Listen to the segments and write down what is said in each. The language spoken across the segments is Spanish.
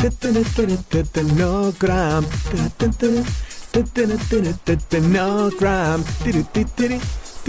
No gram. No gram.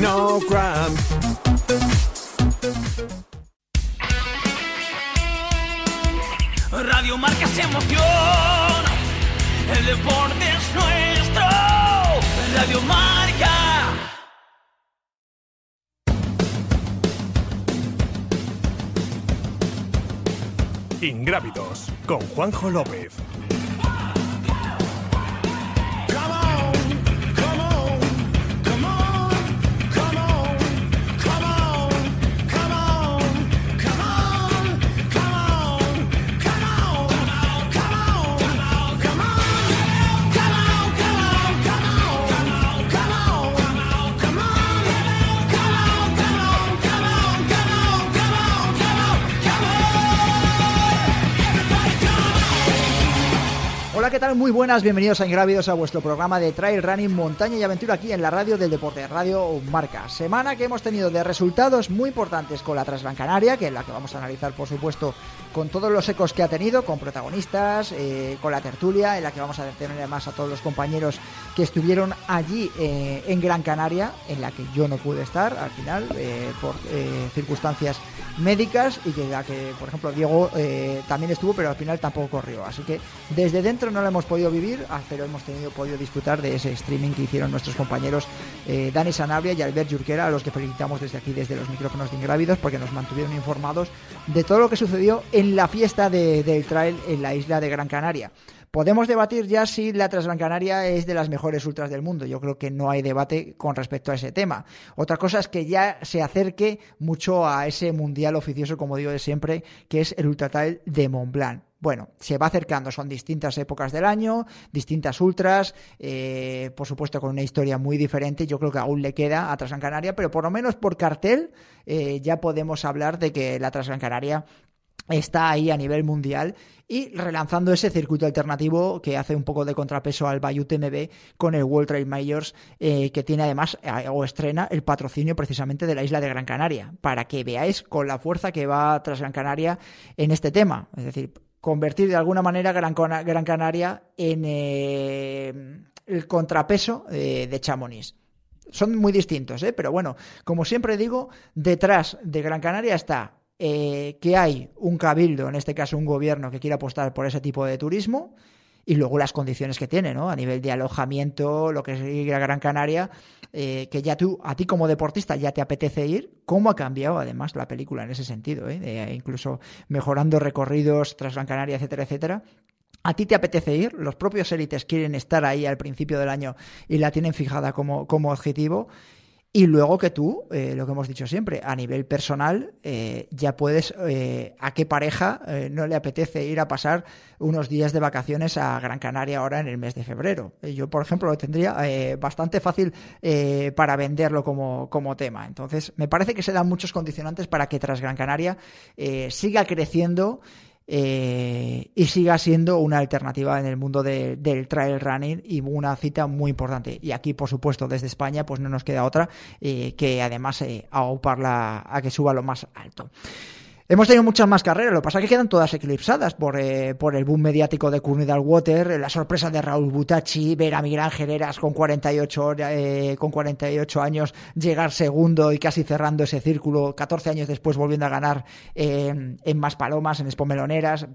No cramp. Radio Marca se emoción. El deporte es nuestro. Radio Marca. Ingrávidos con Juanjo López. Hola, ¿qué tal? Muy buenas, bienvenidos a Ingrávidos a vuestro programa de Trail Running, Montaña y Aventura aquí en la radio del deporte, Radio Marca. Semana que hemos tenido de resultados muy importantes con la Transgran Canaria, que es la que vamos a analizar, por supuesto, con todos los ecos que ha tenido, con protagonistas, eh, con la tertulia, en la que vamos a tener además a todos los compañeros que estuvieron allí eh, en Gran Canaria, en la que yo no pude estar al final, eh, por circunstancias médicas, y que la que, por ejemplo, Diego también estuvo, pero al final tampoco corrió. Así que desde dentro no lo hemos podido vivir, ah, pero hemos tenido podido disfrutar de ese streaming que hicieron nuestros compañeros eh, Dani Sanabria y Albert Jurquera, a los que felicitamos desde aquí, desde los micrófonos de Ingrávidos, porque nos mantuvieron informados de todo lo que sucedió en la fiesta de- del trail en la isla de Gran Canaria. Podemos debatir ya si la Transgran Canaria es de las mejores ultras del mundo. Yo creo que no hay debate con respecto a ese tema. Otra cosa es que ya se acerque mucho a ese mundial oficioso, como digo de siempre, que es el Ultra Trail de Mont Blanc. Bueno, se va acercando, son distintas épocas del año, distintas ultras, eh, por supuesto con una historia muy diferente. Yo creo que aún le queda a Transgran Canaria, pero por lo menos por cartel eh, ya podemos hablar de que la Transgran Canaria está ahí a nivel mundial y relanzando ese circuito alternativo que hace un poco de contrapeso al Bayou TMB con el World Trail Majors eh, que tiene además o estrena el patrocinio precisamente de la isla de Gran Canaria para que veáis con la fuerza que va tras Gran Canaria en este tema es decir convertir de alguna manera Gran, Canaria en eh, el contrapeso eh, de Chamonix son muy distintos, ¿eh? pero bueno, como siempre digo, detrás de Gran Canaria está eh, que hay un cabildo, en este caso un gobierno que quiere apostar por ese tipo de turismo y luego las condiciones que tiene, ¿no? A nivel de alojamiento, lo que es ir a Gran Canaria, eh, que ya tú, a ti como deportista, ya te apetece ir. ¿Cómo ha cambiado además la película en ese sentido? ¿eh? De, incluso mejorando recorridos tras Gran Canaria, etcétera, etcétera. ¿A ti te apetece ir? Los propios élites quieren estar ahí al principio del año y la tienen fijada como, como objetivo. Y luego que tú, eh, lo que hemos dicho siempre, a nivel personal, eh, ya puedes, eh, a qué pareja eh, no le apetece ir a pasar unos días de vacaciones a Gran Canaria ahora en el mes de febrero. Eh, Yo, por ejemplo, lo tendría bastante fácil para venderlo como, como tema. Entonces, me parece que se dan muchos condicionantes para que tras Gran Canaria siga creciendo eh, y siga siendo una alternativa en el mundo de- del trail running y una cita muy importante. Y aquí, por supuesto, desde España, pues no nos queda otra eh, que además eh, auparla a que suba lo más alto. Hemos tenido muchas más carreras, lo que pasa es que quedan todas eclipsadas por, eh, por el boom mediático de Courney Water, la sorpresa de Raúl Butachi, ver a Miguel Ángel con 48, hora- eh, con 48 años llegar segundo y casi cerrando ese círculo, 14 años después volviendo a ganar eh, en Maspalomas, en Espomeloneras.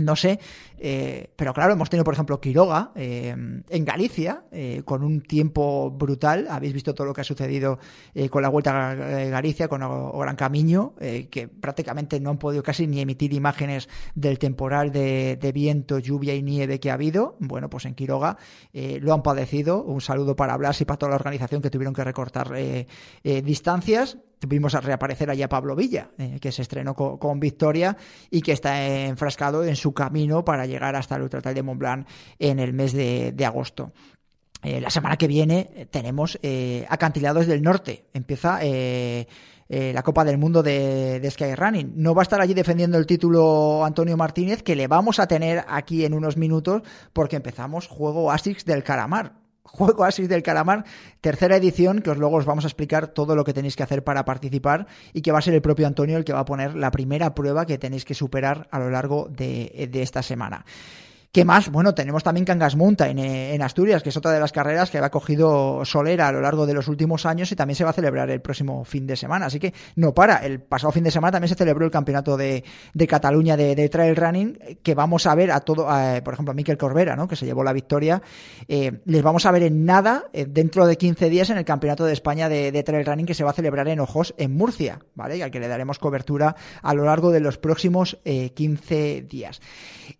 No sé, eh, pero claro, hemos tenido, por ejemplo, Quiroga eh, en Galicia, eh, con un tiempo brutal. Habéis visto todo lo que ha sucedido eh, con la Vuelta a Ga- Galicia, con Gran Camino, eh, que prácticamente no han podido casi ni emitir imágenes del temporal de, de viento, lluvia y nieve que ha habido. Bueno, pues en Quiroga eh, lo han padecido. Un saludo para Blas y para toda la organización que tuvieron que recortar eh, eh, distancias. Tuvimos a reaparecer allá Pablo Villa, eh, que se estrenó con, victoria y que está enfrascado en su camino para llegar hasta el Ultra Trail de Mont Blanc en el mes de, agosto. Eh, la semana que viene tenemos Acantilados del Norte. Empieza la Copa del Mundo de, de Skyrunning. No va a estar allí defendiendo el título Antonio Martínez, que le vamos a tener aquí en unos minutos porque empezamos juego ASICS del Caramar Juego Asis del Calamar, tercera edición, que os luego os vamos a explicar todo lo que tenéis que hacer para participar y que va a ser el propio Antonio el que va a poner la primera prueba que tenéis que superar a lo largo de, de esta semana. ¿Qué más? Bueno, tenemos también Cangas Mountain eh, en Asturias, que es otra de las carreras que ha cogido solera a lo largo de los últimos años y también se va a celebrar el próximo fin de semana. Así que no para. El pasado fin de semana también se celebró el campeonato de, Cataluña de, trail running, que vamos a ver a todo, por ejemplo, a Miquel Corbera, ¿no? que se llevó la victoria. Eh, les vamos a ver en nada eh, dentro de 15 días en el campeonato de España de, trail running que se va a celebrar en Ojos, en Murcia, ¿vale? Y al que le daremos cobertura a lo largo de los próximos 15 días.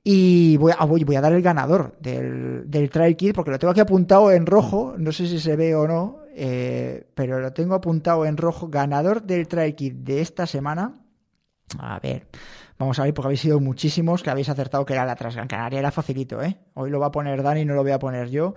Y voy a, a dar el ganador del, del Kit, porque lo tengo aquí apuntado en rojo, no sé si se ve o no, eh, pero lo tengo apuntado en rojo. Ganador del Trail Kit de esta semana. A ver, vamos a ver, porque habéis sido muchísimos que habéis acertado que era la Transgran Canaria, era facilito, ¿eh? Hoy lo va a poner Dani, no lo voy a poner yo.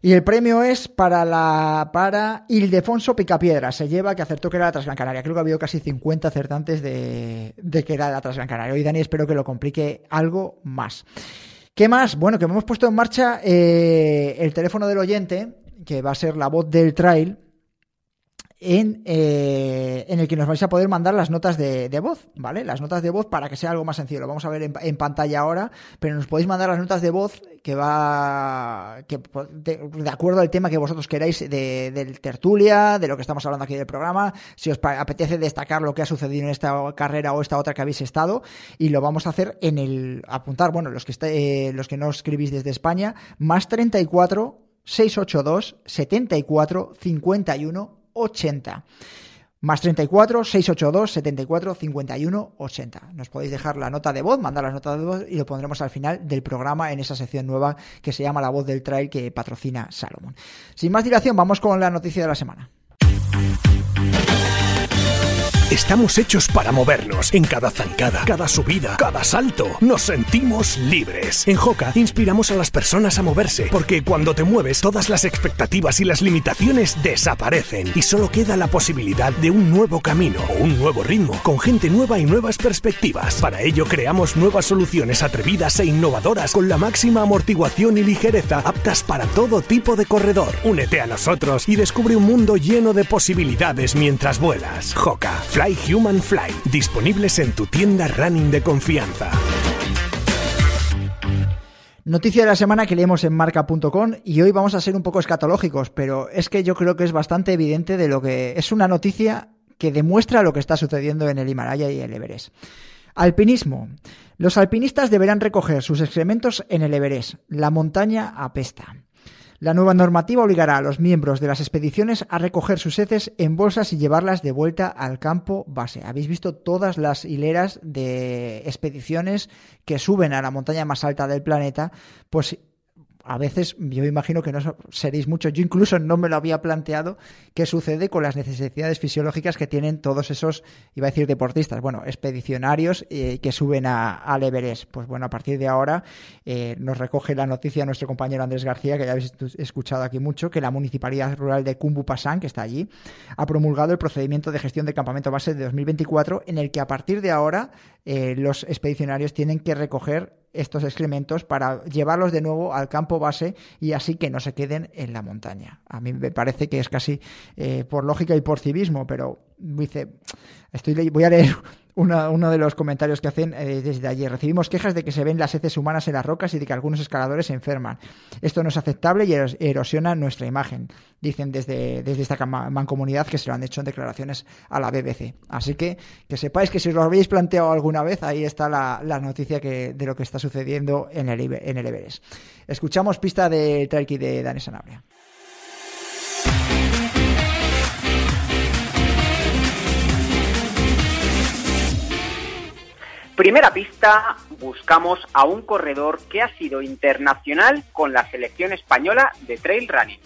Y el premio es para la para Ildefonso Picapiedra. Se lleva que acertó que era la Transgran Canaria. Creo que ha habido casi 50 acertantes de, que era la Transgran Canaria. Hoy, Dani, espero que lo complique algo más. ¿Qué más? Bueno, que hemos puesto en marcha eh, el teléfono del oyente, que va a ser la voz del trail en, eh, en, el que nos vais a poder mandar las notas de, voz, ¿vale? Las notas de voz para que sea algo más sencillo. Lo vamos a ver en, pantalla ahora, pero nos podéis mandar las notas de voz que va que de, acuerdo al tema que vosotros queráis de, del tertulia, de lo que estamos hablando aquí del programa, si os apetece destacar lo que ha sucedido en esta carrera o esta otra que habéis estado, y lo vamos a hacer en el apuntar, bueno, los que eh, los que no escribís desde España, más 34 682 74 51 80. Más 34 682 74 51 80. Nos podéis dejar la nota de voz, mandar las notas de voz y lo pondremos al final del programa en esa sección nueva que se llama La voz del trail que patrocina Salomon. Sin más dilación, vamos con la noticia de la semana. Estamos hechos para movernos. En cada zancada, cada subida, cada salto, nos sentimos libres. En Joca inspiramos a las personas a moverse, porque cuando te mueves, todas las expectativas y las limitaciones desaparecen y solo queda la posibilidad de un nuevo camino o un nuevo ritmo, con gente nueva y nuevas perspectivas. Para ello creamos nuevas soluciones atrevidas e innovadoras con la máxima amortiguación y ligereza aptas para todo tipo de corredor. Únete a nosotros y descubre un mundo lleno de posibilidades mientras vuelas. Joca Fly Human Fly, disponibles en tu tienda running de confianza. Noticia de la semana que leemos en marca.com y hoy vamos a ser un poco escatológicos, pero es que yo creo que es bastante evidente de lo que es una noticia que demuestra lo que está sucediendo en el Himalaya y el Everest. Alpinismo. Los alpinistas deberán recoger sus excrementos en el Everest. La montaña apesta. La nueva normativa obligará a los miembros de las expediciones a recoger sus heces en bolsas y llevarlas de vuelta al campo base. Habéis visto todas las hileras de expediciones que suben a la montaña más alta del planeta, pues a veces yo imagino que no seréis muchos, yo incluso no me lo había planteado, qué sucede con las necesidades fisiológicas que tienen todos esos, iba a decir deportistas, bueno, expedicionarios eh, que suben a, al Everest. Pues bueno, a partir de ahora eh, nos recoge la noticia nuestro compañero Andrés García, que ya habéis escuchado aquí mucho, que la Municipalidad Rural de Pasán, que está allí, ha promulgado el procedimiento de gestión de campamento base de 2024, en el que a partir de ahora eh, los expedicionarios tienen que recoger estos excrementos para llevarlos de nuevo al campo base y así que no se queden en la montaña. A mí me parece que es casi eh, por lógica y por civismo, pero dice, estoy, voy a leer uno de los comentarios que hacen eh, desde allí. Recibimos quejas de que se ven las heces humanas en las rocas y de que algunos escaladores se enferman. Esto no es aceptable y erosiona nuestra imagen, dicen desde, desde esta mancomunidad que se lo han hecho en declaraciones a la BBC. Así que que sepáis que si os lo habéis planteado alguna vez, ahí está la, noticia que, de lo que está sucediendo en el, en el Everest. Escuchamos pista de Trailkey de Dani Sanabria. Primera pista, buscamos a un corredor que ha sido internacional con la selección española de trail running.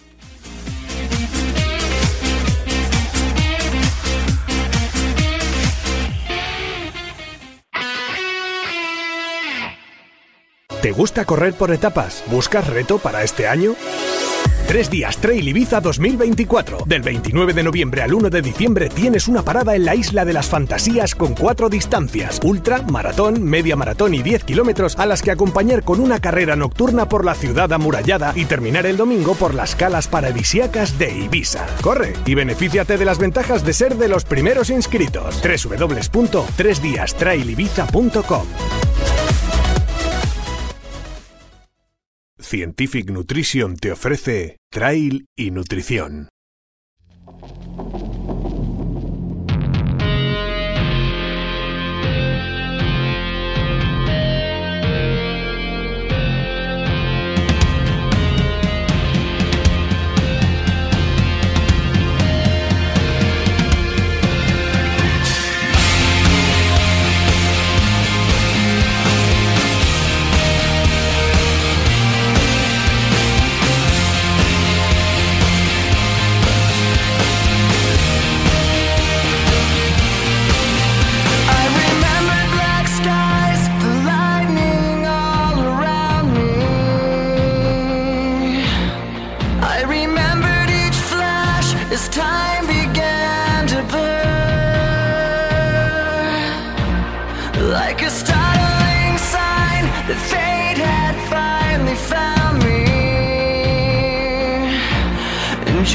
¿Te gusta correr por etapas? ¿Buscas reto para este año? Tres días Trail Ibiza 2024. Del 29 de noviembre al 1 de diciembre tienes una parada en la Isla de las Fantasías con cuatro distancias: ultra, maratón, media maratón y 10 kilómetros, a las que acompañar con una carrera nocturna por la ciudad amurallada y terminar el domingo por las calas paradisíacas de Ibiza. Corre y benefíciate de las ventajas de ser de los primeros inscritos. www.tresdiastrailibiza.com Scientific Nutrition te ofrece Trail y Nutrición.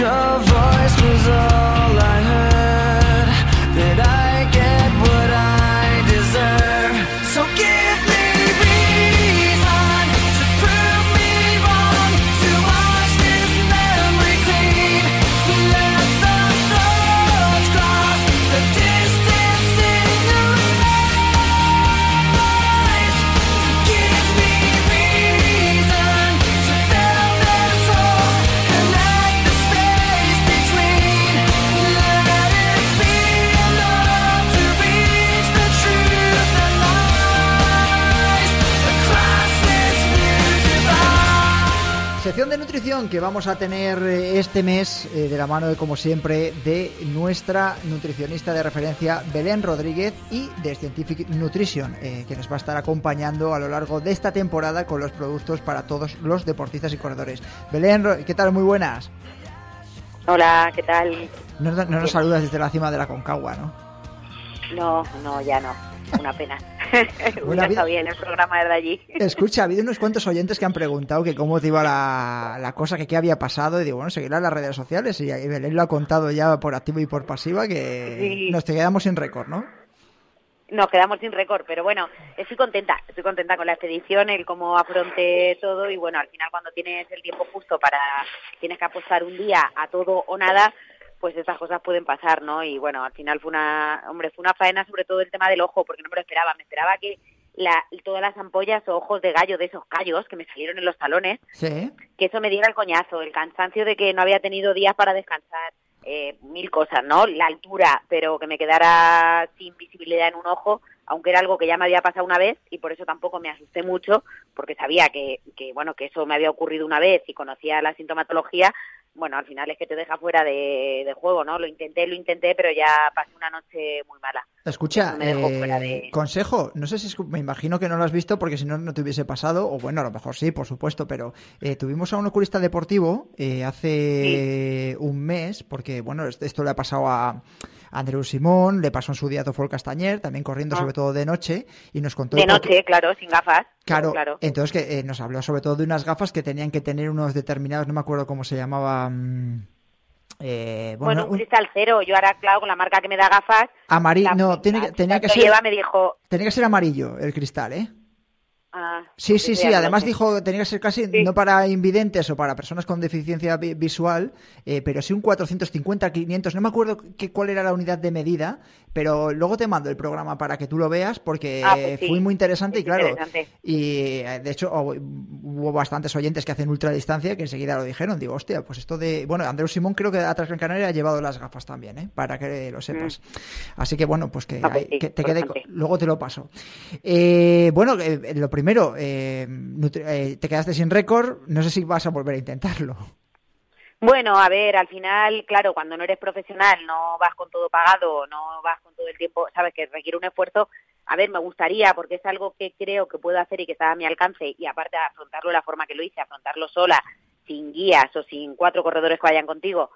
of que vamos a tener eh, este mes eh, de la mano de como siempre de nuestra nutricionista de referencia Belén Rodríguez y de Scientific Nutrition eh, que nos va a estar acompañando a lo largo de esta temporada con los productos para todos los deportistas y corredores. Belén, ¿qué tal? Muy buenas. Hola, ¿qué tal? No, no nos saludas desde la cima de la Concagua, ¿no? No, no, ya no. Una pena. Bueno, está bien el programa de allí. Escucha, ha habido unos cuantos oyentes que han preguntado que cómo te iba la, cosa, que qué había pasado. Y digo, bueno, seguirá en las redes sociales. Y Belén lo ha contado ya por activo y por pasiva que nos quedamos sin récord, ¿no? Nos quedamos sin récord, pero bueno, estoy contenta, estoy contenta con la expedición, el cómo afronté todo y bueno, al final cuando tienes el tiempo justo para, tienes que apostar un día a todo o nada, pues esas cosas pueden pasar, ¿no? Y bueno, al final fue una, hombre, fue una faena sobre todo el tema del ojo, porque no me lo esperaba, me esperaba que la, todas las ampollas o ojos de gallo de esos callos que me salieron en los talones, que eso me diera el coñazo, el cansancio de que no había tenido días para descansar, eh, mil cosas, ¿no? La altura, pero que me quedara sin visibilidad en un ojo, aunque era algo que ya me había pasado una vez y por eso tampoco me asusté mucho, porque sabía que, que bueno, que eso me había ocurrido una vez y conocía la sintomatología, bueno, al final es que te deja fuera de, juego, ¿no? Lo intenté, lo intenté, pero ya pasé una noche muy mala. Escucha, eh, consejo, no sé si me imagino que no lo has visto porque si no, no te hubiese pasado, o bueno, a lo mejor sí, por supuesto, pero eh, tuvimos a un oculista deportivo eh, hace un mes, porque bueno, esto le ha pasado a Andreu Simón, le pasó en su día a Tofol Castañer, también corriendo ah. sobre todo de noche, y nos contó... De noche, claro, sin gafas. Claro, entonces que eh, nos habló sobre todo de unas gafas que tenían que tener unos determinados, no me acuerdo cómo se llamaba... Mm, eh, bueno, un cristal cero. Yo ahora, claro, con la marca que me da gafas... Amarillo, no, tenía, tenía que ser... me dijo... Tenía que ser amarillo el cristal, ¿eh? Ah, sí, sí, sí. Además dijo que tenía que ser casi no para invidentes o para personas con deficiencia visual, eh, pero sí un 450, 500. No me acuerdo qué, cuál era la unidad de medida, pero luego te mando el programa para que tú lo veas porque ah, pues fue muy interesante y claro. Y eh, de hecho hubo bastantes oyentes que hacen ultradistancia que enseguida lo dijeron. Digo, hostia, pues esto de. Bueno, Andrés Simón creo que a Transgran Canaria ha llevado las gafas también, ¿eh? para que lo sepas. Mm. Así que bueno, pues que, ah, pues te quede. Luego te lo paso. bueno, lo primero, eh, eh, te quedaste sin récord, no sé si vas a volver a intentarlo. Bueno, a ver, al final, claro, cuando no eres profesional, no vas con todo pagado, no vas con todo el tiempo, sabes que requiere un esfuerzo, a ver, me gustaría, porque es algo que creo que puedo hacer y que está a mi alcance, y aparte afrontarlo de la forma que lo hice, afrontarlo sola, sin guías o sin cuatro corredores que vayan contigo,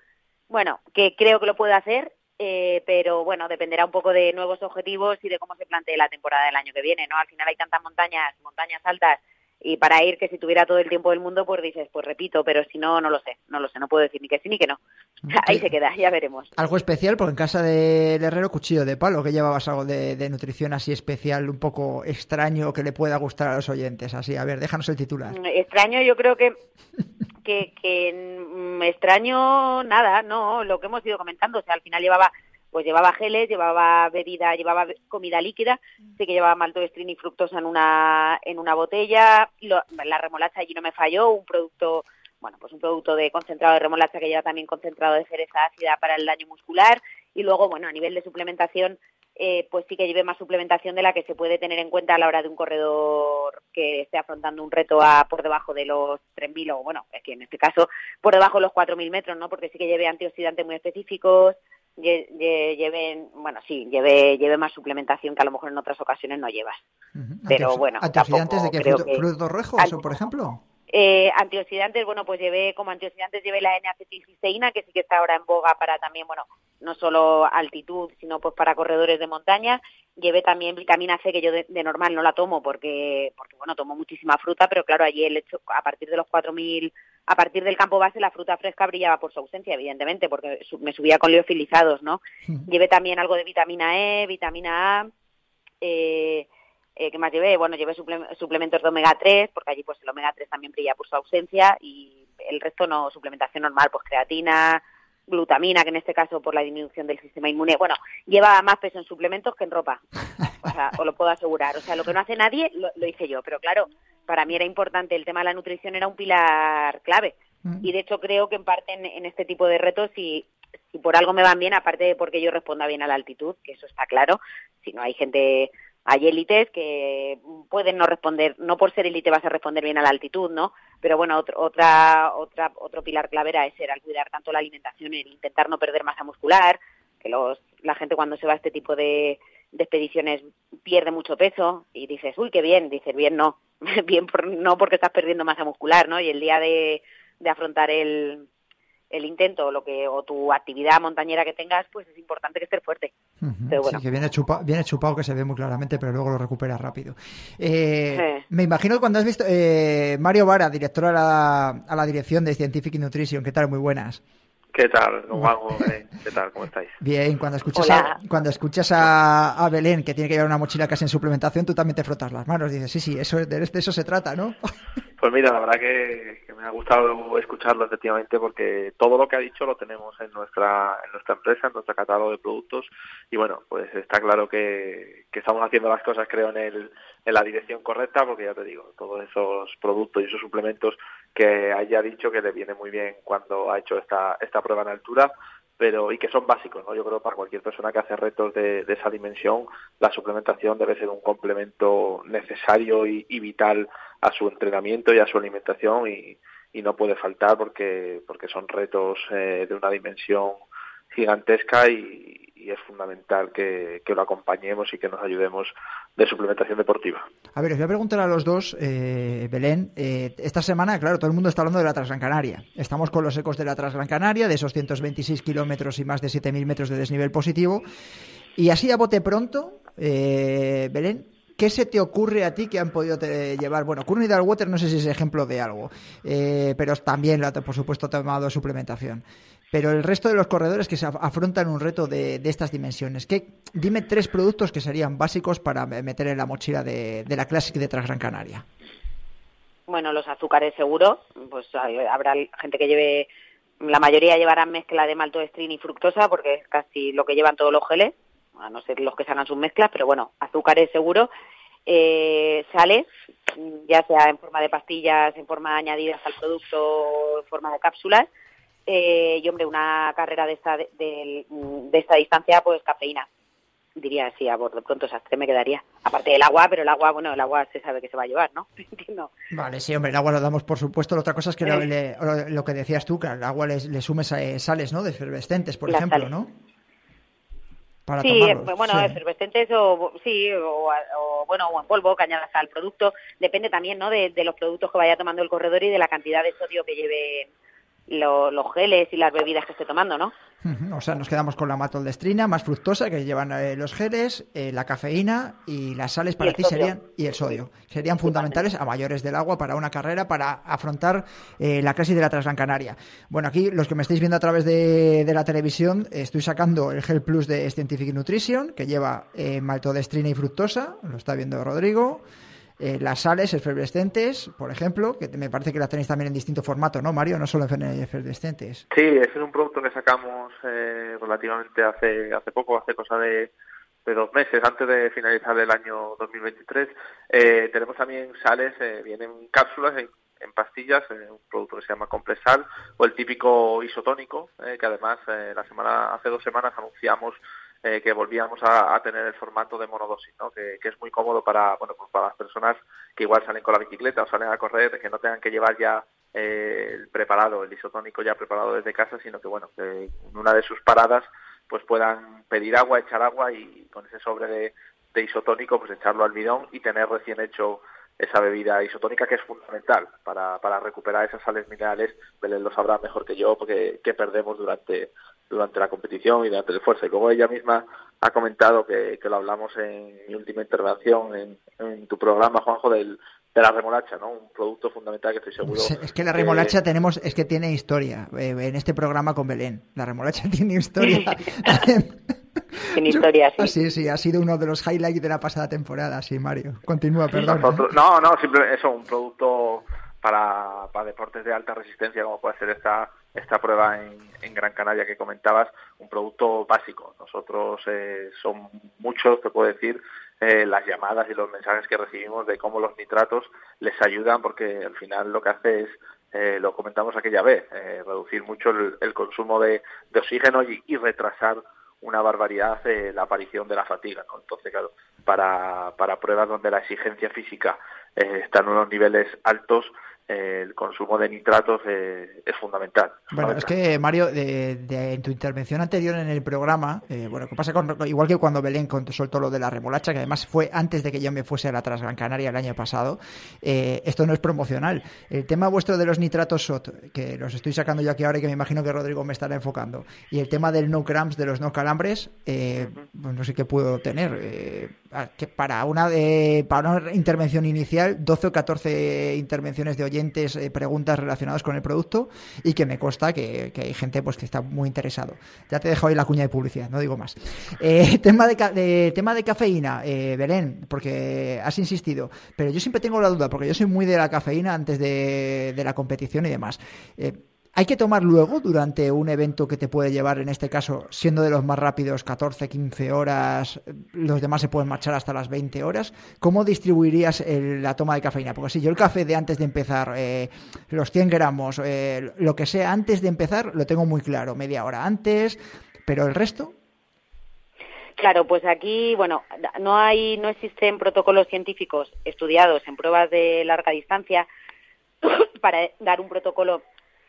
bueno, que creo que lo puedo hacer, eh, pero bueno, dependerá un poco de nuevos objetivos y de cómo se plantee la temporada del año que viene, ¿no? Al final hay tantas montañas, montañas altas, y para ir que si tuviera todo el tiempo del mundo, pues dices, pues repito, pero si no, no lo sé, no lo sé, no puedo decir ni que sí ni que no. Ahí se queda, ya veremos. Algo especial, porque en casa del herrero cuchillo de palo, que llevabas algo de, de, nutrición así especial, un poco extraño, que le pueda gustar a los oyentes, así, a ver, déjanos el titular. Mm, extraño, yo creo que que, que mm, extraño nada, no, lo que hemos ido comentando, o sea, al final llevaba pues llevaba geles, llevaba bebida, llevaba comida líquida, sí que llevaba maltodextrina y fructosa en una en una botella, la remolacha allí no me falló, un producto bueno, pues un producto de concentrado de remolacha que lleva también concentrado de cereza ácida para el daño muscular y luego, bueno, a nivel de suplementación, eh, pues sí que lleve más suplementación de la que se puede tener en cuenta a la hora de un corredor que esté afrontando un reto a por debajo de los 3.000 o, bueno, es que en este caso por debajo de los 4.000 metros, ¿no? Porque sí que lleve antioxidantes muy específicos, lleven, bueno, sí, lleve, lleve más suplementación que a lo mejor en otras ocasiones no llevas. Pero bueno, ¿antioxidantes de qué? ¿Frutos rojos, por ejemplo? Eh, antioxidantes, bueno, pues llevé como antioxidantes llevé la N-acetilcisteína, que sí que está ahora en boga para también, bueno, no solo altitud, sino pues para corredores de montaña. Llevé también vitamina C, que yo de, normal no la tomo porque, porque, bueno, tomo muchísima fruta, pero claro, allí el hecho, a partir de los 4.000, a partir del campo base, la fruta fresca brillaba por su ausencia, evidentemente, porque me subía con liofilizados, ¿no? Llevé también algo de vitamina E, vitamina A, eh, eh, ¿Qué más llevé? Bueno, llevé suplementos de omega 3, porque allí pues el omega 3 también brilla por su ausencia y el resto no, suplementación normal, pues creatina, glutamina, que en este caso por la disminución del sistema inmune. Bueno, lleva más peso en suplementos que en ropa, o sea, os lo puedo asegurar. O sea, lo que no hace nadie lo, hice yo, pero claro, para mí era importante, el tema de la nutrición era un pilar clave. Mm. Y de hecho creo que en parte en, este tipo de retos, si, si por algo me van bien, aparte de porque yo responda bien a la altitud, que eso está claro, si no hay gente hay élites que pueden no responder, no por ser élite vas a responder bien a la altitud, ¿no? Pero bueno, otra, otra, otro pilar clave era ese, era el cuidar tanto la alimentación, el intentar no perder masa muscular, que los, la gente cuando se va a este tipo de, expediciones pierde mucho peso y dices, uy, qué bien, dices, bien no, bien no porque estás perdiendo masa muscular, ¿no? Y el día de afrontar el, el intento o lo que o tu actividad montañera que tengas, pues es importante que estés fuerte. pero bueno. Sí, que viene, chupa, viene chupado, que se ve muy claramente, pero luego lo recuperas rápido. Eh, me imagino cuando has visto eh, Mario Vara, director a la, a la dirección de Scientific Nutrition, ¿qué tal? Muy buenas. ¿Qué tal, ¿Qué tal? ¿Cómo estáis? Bien, cuando escuchas, a, cuando escuchas a, Belén que tiene que llevar una mochila casi en suplementación, tú también te frotas las manos. Dices, sí, sí, eso, de, eso se trata, ¿no? Pues mira, la verdad que, me ha gustado escucharlo efectivamente porque todo lo que ha dicho lo tenemos en nuestra en nuestra empresa, en nuestro catálogo de productos y bueno, pues está claro que, que estamos haciendo las cosas creo en, el, en la dirección correcta porque ya te digo, todos esos productos y esos suplementos que haya dicho que le viene muy bien cuando ha hecho esta, esta prueba en altura pero y que son básicos, ¿no? Yo creo que para cualquier persona que hace retos de, esa dimensión, la suplementación debe ser un complemento necesario y, y vital a su entrenamiento y a su alimentación y, no puede faltar porque, porque son retos eh, de una dimensión gigantesca y, es fundamental que, lo acompañemos y que nos ayudemos de suplementación deportiva. A ver, os voy a preguntar a los dos, eh, Belén, eh, esta semana, claro, todo el mundo está hablando de la Transgran Canaria. Estamos con los ecos de la Transgran Canaria, de esos 126 kilómetros y más de 7.000 metros de desnivel positivo. Y así a bote pronto, Belén, ¿Qué se te ocurre a ti que han podido llevar? Bueno, Courtney Water no sé si es ejemplo de algo, eh, pero también, por supuesto, ha tomado suplementación. Pero el resto de los corredores que se afrontan un reto de, estas dimensiones, ¿qué, dime tres productos que serían básicos para meter en la mochila de, la Classic de Transgran Canaria. Bueno, los azúcares seguro, pues habrá gente que lleve, la mayoría llevarán mezcla de maltodextrina y fructosa porque es casi lo que llevan todos los geles a no ser los que se sus mezclas, pero bueno, azúcares seguro, eh, sales, ya sea en forma de pastillas, en forma añadidas al producto, en forma de cápsulas, eh, y hombre, una carrera de esta, de, esta distancia, pues cafeína, diría así, a de pronto esas tres me quedaría. Aparte del agua, pero el agua, bueno, el agua se sabe que se va a llevar, ¿no? Entiendo. Vale, sí, hombre, el agua lo damos por supuesto. La otra cosa es que lo, que decías tú, que al agua le, sumes eh, sales, ¿no? De efervescentes, por ejemplo, ¿no? para sí, eh, bueno, Sí. efervescentes o sí, o, o, bueno, o en polvo que añadas al producto. Depende también, ¿no? De, de los productos que vaya tomando el corredor y de la cantidad de sodio que lleve lo- los geles y las bebidas que esté tomando, ¿no? O sea, nos quedamos con la maltodextrina más fructosa que llevan eh, los geles, eh, la cafeína y las sales para ti sodio. serían y el sodio serían fundamentales a mayores del agua para una carrera para afrontar eh, la crisis de la Transgran Canaria. Bueno, aquí los que me estáis viendo a través de, de la televisión eh, estoy sacando el gel plus de Scientific Nutrition que lleva maltodextrina y fructosa, lo está viendo Rodrigo. Eh, las sales efervescentes, por ejemplo, que me parece que las tenéis también en distinto formato, ¿no, Mario? No solo en efervescentes. Sí, es un producto que sacamos eh, relativamente hace hace poco, hace cosa de, de dos meses, antes de finalizar el año 2023. Eh, tenemos también sales, eh, vienen cápsulas en, en pastillas, eh, un producto que se llama Compresal, o el típico isotónico, eh, que además eh, la semana hace dos semanas anunciamos eh, que volvíamos a, tener el formato de monodosis, ¿no? que, es muy cómodo para bueno pues para las personas que igual salen con la bicicleta o salen a correr, que no tengan que llevar ya eh, el preparado, el isotónico ya preparado desde casa, sino que bueno, que en una de sus paradas pues puedan pedir agua, echar agua y con ese sobre de, de isotónico pues echarlo al bidón y tener recién hecho esa bebida isotónica que es fundamental para, para recuperar esas sales minerales, Belén lo sabrá mejor que yo, porque que perdemos durante durante la competición y durante el esfuerzo. Y como ella misma ha comentado que, que lo hablamos en mi última intervención en, en tu programa, Juanjo, del, de la remolacha, ¿no? Un producto fundamental que estoy seguro. Es que la remolacha tenemos, es que tiene historia eh, en este programa con Belén. La remolacha tiene historia. Tiene historia, sí. Ah, sí, sí, ha sido uno de los highlights de la pasada temporada, sí, Mario. Continúa, perdón. Nosotros- no, no, simplemente eso, un producto para, para deportes de alta resistencia, como puede ser esta esta prueba en, en Gran Canaria que comentabas, un producto básico. Nosotros eh, son muchos, te puedo decir, eh, las llamadas y los mensajes que recibimos de cómo los nitratos les ayudan, porque al final lo que hace es eh, lo comentamos aquella vez, eh, reducir mucho el, consumo de, oxígeno y, y retrasar una barbaridad la aparición de la fatiga. ¿no? Entonces, claro, para, para pruebas donde la exigencia física está en unos niveles altos, el consumo de nitratos eh, es fundamental. Bueno, es que Mario, de, de- en tu intervención anterior en el programa, eh, bueno, que pasa con, igual que cuando Belén soltó lo de la remolacha, que además fue antes de que yo me fuese a la Transgran Canaria el año pasado, eh, esto no es promocional. El tema vuestro de los nitratos SOT, que los estoy sacando yo aquí ahora y que me imagino que Rodrigo me estará enfocando, y el tema del no cramps, de los no calambres, eh, pues no sé qué puedo tener. Eh, que para una de, para una intervención inicial, 12 o 14 intervenciones de oyentes, eh, preguntas relacionadas con el producto y que me consta que, que hay gente pues que está muy interesado. Ya te dejo ahí la cuña de publicidad, no digo más. Eh, tema, de, de- tema de cafeína, eh, Belén, porque has insistido, pero yo siempre tengo la duda, porque yo soy muy de la cafeína antes de, de la competición y demás. ¿Hay que tomar luego durante un evento que te puede llevar, en este caso, siendo de los más rápidos, 14, 15 horas, los demás se pueden marchar hasta las 20 horas? ¿Cómo distribuirías el- la toma de cafeína? Porque si yo el café de antes de empezar, eh, los 100 gramos, eh, lo que sea antes de empezar, lo tengo muy claro, media hora antes, pero el resto, Claro, pues aquí, bueno, no hay, no existen protocolos científicos estudiados en pruebas de larga distancia para dar un protocolo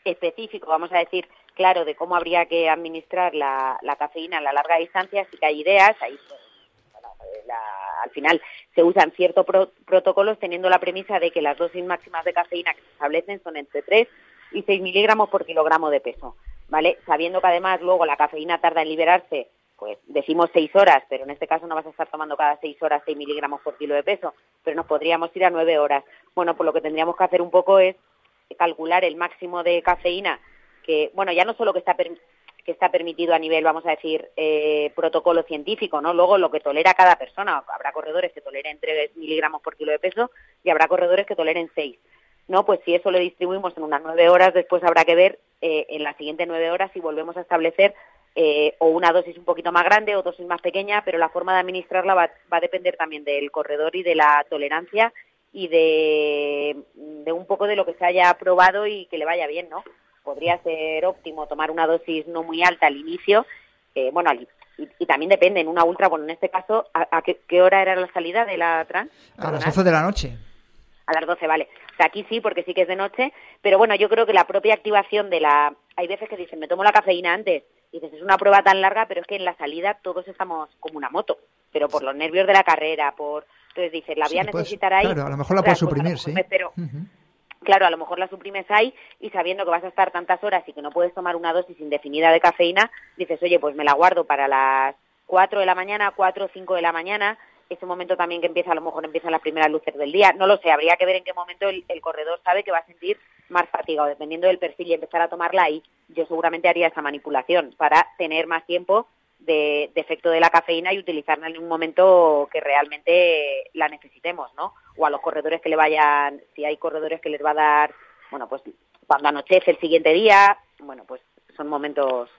específico, vamos a decir, claro, de cómo habría que administrar la, cafeína a la larga distancia, sí que hay ideas, hay, pues, bueno, la- al final se usan ciertos pro- protocolos teniendo la premisa de que las dosis máximas de cafeína que se establecen son entre 3 y 6 miligramos por kilogramo de peso, ¿vale? Sabiendo que además luego la cafeína tarda en liberarse, pues decimos 6 horas, pero en este caso no vas a estar tomando cada 6 horas 6 miligramos por kilo de peso, pero nos podríamos ir a 9 horas. Bueno, pues lo que tendríamos que hacer un poco es calcular el máximo de cafeína que, bueno, ya no solo que está per- que está permitido a nivel, vamos a decir, eh, protocolo científico, ¿no? Luego lo que tolera cada persona. Habrá corredores que toleren 3 miligramos por kilo de peso y habrá corredores que toleren 6. ¿no? Pues si eso lo distribuimos en unas nueve horas, después habrá que ver eh, en las siguientes nueve horas si volvemos a establecer eh, o una dosis un poquito más grande o dosis más pequeña, pero la forma de administrarla va, va a depender también del corredor y de la tolerancia y de, de un poco de lo que se haya probado y que le vaya bien, ¿no? Podría ser óptimo tomar una dosis no muy alta al inicio, eh, bueno, al- y, y también depende, en una ultra, bueno, en este caso, ¿a, a qué, qué hora era la salida de la trans? a las Perdonad. 12 de la noche. A las 12, vale. O sea, aquí sí, porque sí que es de noche, pero bueno, yo creo que la propia activación de la... Hay veces que dicen, me tomo la cafeína antes dices, es una prueba tan larga, pero es que en la salida todos estamos como una moto, pero por los nervios de la carrera, por... Entonces dices, la voy a necesitar ahí. Claro, a lo mejor la puedes suprimir, sí. Pero, Claro, a lo mejor la suprimes ahí y sabiendo que vas a estar tantas horas y que no puedes tomar una dosis indefinida de cafeína, dices, oye, pues me la guardo para las 4 de la mañana, 4 o 5 de la mañana, ese momento también que empieza, a lo mejor empiezan las primeras luces del día, no lo sé, habría que ver en qué momento el, corredor sabe que va a sentir más fatiga o dependiendo del perfil y empezar a tomarla ahí, yo seguramente haría esa manipulación para tener más tiempo de, de, efecto de la cafeína y utilizarla en un momento que realmente la necesitemos, ¿no? O a los corredores que le vayan, si hay corredores que les va a dar, bueno, pues cuando anochece el siguiente día, bueno, pues son momentos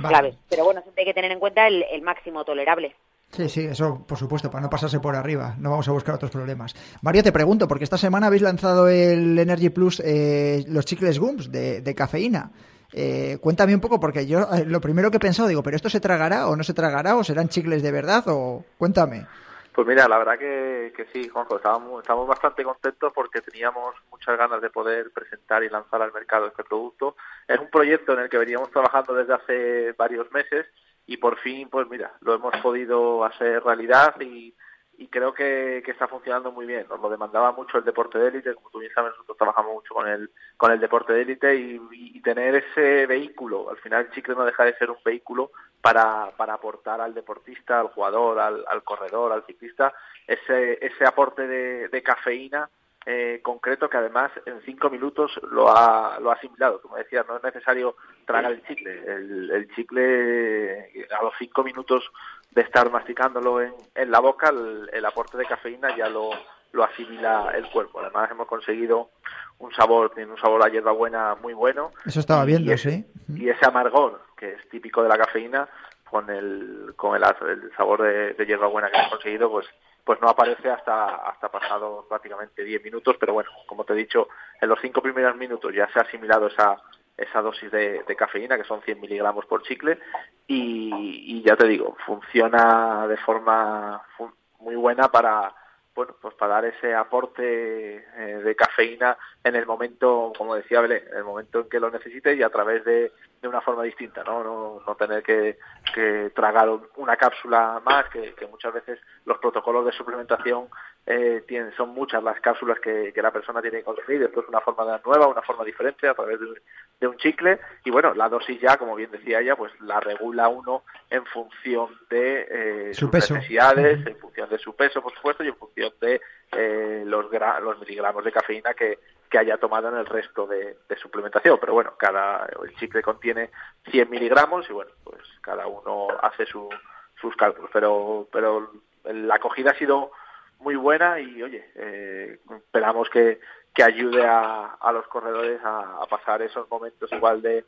claves. Pero bueno, siempre hay que tener en cuenta el, máximo tolerable. Sí, sí, eso por supuesto, para no pasarse por arriba, no vamos a buscar otros problemas. María, te pregunto, porque esta semana habéis lanzado el Energy Plus, eh, los chicles Gums de, de cafeína. Eh, cuéntame un poco, porque yo eh, lo primero que he pensado, digo, ¿pero esto se tragará o no se tragará o serán chicles de verdad o cuéntame? Pues mira, la verdad que, sí, Juanjo, estábamos, estamos bastante contentos porque teníamos muchas ganas de poder presentar y lanzar al mercado este producto. Es un proyecto en el que veníamos trabajando desde hace varios meses y por fin, pues mira, lo hemos podido hacer realidad y, y creo que, que, está funcionando muy bien. Nos lo demandaba mucho el deporte de élite, como tú bien sabes, nosotros trabajamos mucho con el, con el deporte de élite y, tener ese vehículo, al final el chicle no deja de ser un vehículo para, para aportar al deportista, al jugador, al, al corredor, al ciclista, ese, ese aporte de, de cafeína eh, concreto que además en cinco minutos lo ha, lo ha asimilado. Como decía, no es necesario tragar el chicle. El, el chicle a los cinco minutos de estar masticándolo en, en la boca, el, aporte de cafeína ya lo, lo asimila el cuerpo. Además hemos conseguido un sabor, tiene un sabor a hierbabuena muy bueno. Eso estaba viendo, y sí. Y ese amargor, que es típico de la cafeína, con el, con el, el sabor de, de hierbabuena que hemos conseguido, pues pues no aparece hasta hasta pasado prácticamente 10 minutos, pero bueno, como te he dicho, en los cinco primeros minutos ya se ha asimilado esa esa dosis de, cafeína, que son 100 miligramos por chicle, y, ya te digo, funciona de forma muy buena para, bueno, pues para dar ese aporte eh, de cafeína en el momento, como decía Belén, en el momento en que lo necesite y a través de, de una forma distinta, ¿no? No, no tener que, que, tragar una cápsula más, que, que, muchas veces los protocolos de suplementación eh, tienen, son muchas las cápsulas que, que la persona tiene que consumir, después una forma nueva, una forma diferente a través de, de un chicle y bueno, la dosis ya, como bien decía ella, pues la regula uno en función de eh, sus necesidades, en función de su peso, por supuesto, y en función de eh, los, los miligramos de cafeína que, que haya tomado en el resto de, de, suplementación. Pero bueno, cada el chicle contiene 100 miligramos y bueno, pues cada uno hace su, sus cálculos. Pero, pero la acogida ha sido muy buena y oye, eh, esperamos que, que ayude a, a los corredores a, a, pasar esos momentos igual de,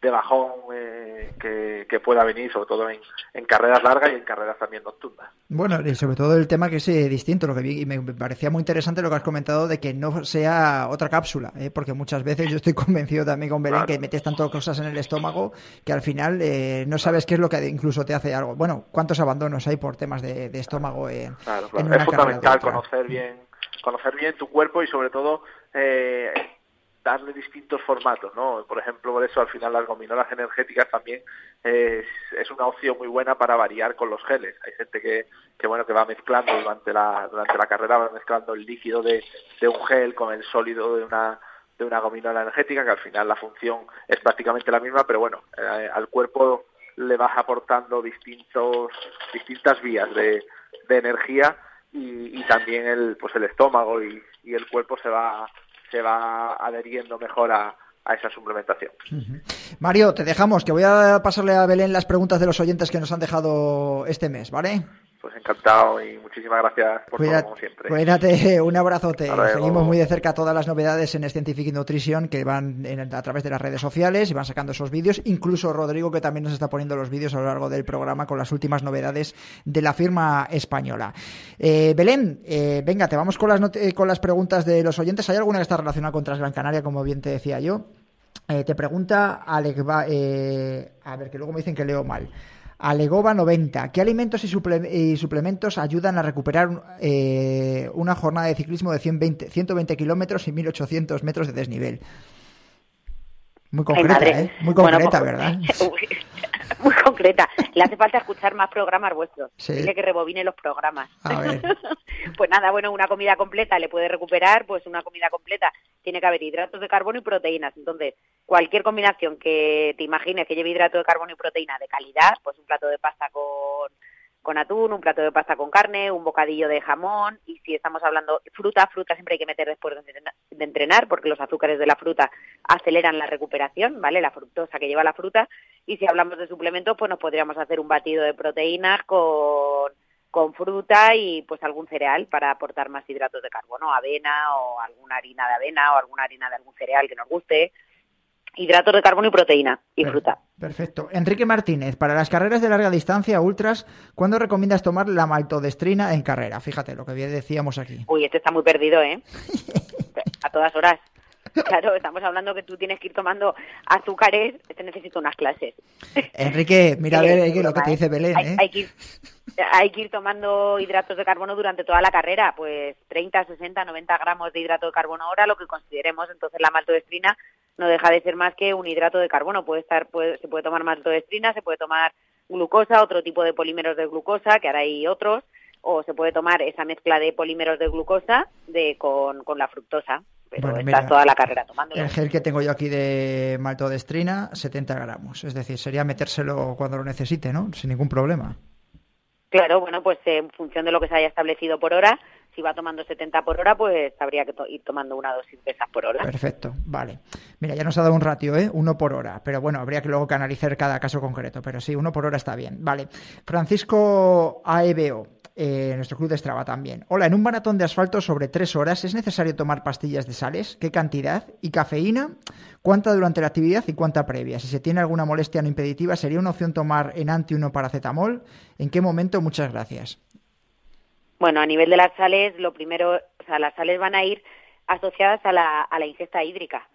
de bajón eh, que, que, pueda venir, sobre todo en, en, carreras largas y en carreras también nocturnas. Bueno, y sobre todo el tema que es eh, distinto, lo que vi, y me parecía muy interesante lo que has comentado de que no sea otra cápsula, ¿eh? porque muchas veces yo estoy convencido también con Belén claro. que metes tantas cosas en el estómago que al final eh, no sabes qué es lo que incluso te hace algo. Bueno, ¿cuántos abandonos hay por temas de, de estómago en, claro, claro. en Es fundamental conocer bien conocer bien tu cuerpo y sobre todo eh, darle distintos formatos, ¿no? Por ejemplo, por eso al final las gominolas energéticas también es, una opción muy buena para variar con los geles. Hay gente que, que bueno que va mezclando durante la durante la carrera va mezclando el líquido de, de un gel con el sólido de una de una gominola energética que al final la función es prácticamente la misma, pero bueno, eh, al cuerpo le vas aportando distintos distintas vías de, de energía y, y, también el pues el estómago y, y el cuerpo se va se va adheriendo mejor a, a esa suplementación. Mario, te dejamos, que voy a pasarle a Belén las preguntas de los oyentes que nos han dejado este mes, ¿vale? Pues encantado y muchísimas gracias por cuídate, todo, como siempre. Cuídate, un abrazote. Seguimos muy de cerca todas las novedades en Scientific Nutrition que van en, a través de las redes sociales y van sacando esos vídeos. Incluso Rodrigo, que también nos está poniendo los vídeos a lo largo del programa con las últimas novedades de la firma española. Eh, Belén, eh, venga, te vamos con las, eh, con las preguntas de los oyentes. ¿Hay alguna que está relacionada con Transgran Canaria, como bien te decía yo? Eh, te pregunta Alec, eh, a ver, que luego me dicen que leo mal. Alegova 90. ¿Qué alimentos y, suple y, suplementos ayudan a recuperar eh, una jornada de ciclismo de 120, 120 kilómetros y 1800 metros de desnivel? Muy concreta, ¿eh? Muy concreta, bueno, ¿verdad? muy concreta. Le hace falta escuchar más programas vuestros. Sí. Dile que rebobine los programas. A ver. pues nada, bueno, una comida completa le puede recuperar, pues una comida completa tiene que haber hidratos de carbono y proteínas. Entonces, cualquier combinación que te imagines que lleve hidrato de carbono y proteína de calidad, pues un plato de pasta con con atún, un plato de pasta con carne, un bocadillo de jamón y si estamos hablando fruta, fruta siempre hay que meter después de entrenar, porque los azúcares de la fruta aceleran la recuperación, ¿vale? La fructosa que lleva la fruta y si hablamos de suplementos, pues nos podríamos hacer un batido de proteínas con con fruta y pues algún cereal para aportar más hidratos de carbono, avena o alguna harina de avena o alguna harina de algún cereal que nos guste, hidratos de carbono y proteína y fruta. Perfecto. Enrique Martínez, para las carreras de larga distancia, ultras, ¿cuándo recomiendas tomar la maltodestrina en carrera? Fíjate lo que decíamos aquí. Uy, este está muy perdido, ¿eh? A todas horas. Claro, estamos hablando que tú tienes que ir tomando azúcares, este necesita unas clases. Enrique, mira a ver lo que te dice Belén, hay, ¿eh? hay que ir, hay que ir tomando hidratos de carbono durante toda la carrera, pues 30, 60, 90 gramos de hidrato de carbono hora, lo que consideremos. Entonces la maltodestrina no deja de ser más que un hidrato de carbono. Puede estar, puede, se puede tomar maltodestrina, se puede tomar glucosa, otro tipo de polímeros de glucosa, que ahora hay otros, o se puede tomar esa mezcla de polímeros de glucosa de con, con la fructosa. Pero Bueno, estás mira, toda la carrera tomándolo. El gel que tengo yo aquí de maltodestrina, 70 gramos. Es decir, sería metérselo cuando lo necesite, ¿no? Sin ningún problema. Claro, bueno, pues en función de lo que se haya establecido por hora, si va tomando 70 por hora, pues habría que to- ir tomando una dosis de esas por hora. Perfecto, vale. Mira, ya nos ha dado un ratio, ¿eh? Uno por hora. Pero bueno, habría que luego que analizar cada caso concreto. Pero sí, uno por hora está bien. Vale. Francisco AEBO, eh, nuestro club de Strava también. Hola, en un maratón de asfalto sobre tres horas, ¿es necesario tomar pastillas de sales? ¿Qué cantidad? ¿Y cafeína? ¿Cuánta durante la actividad y cuánta previa? Si se tiene alguna molestia no impeditiva, ¿sería una opción tomar enanti 1 paracetamol? ¿En qué momento? Muchas gracias. Bueno, a nivel de las sales, lo primero, o sea, las sales van a ir asociadas a la, ingesta hídrica.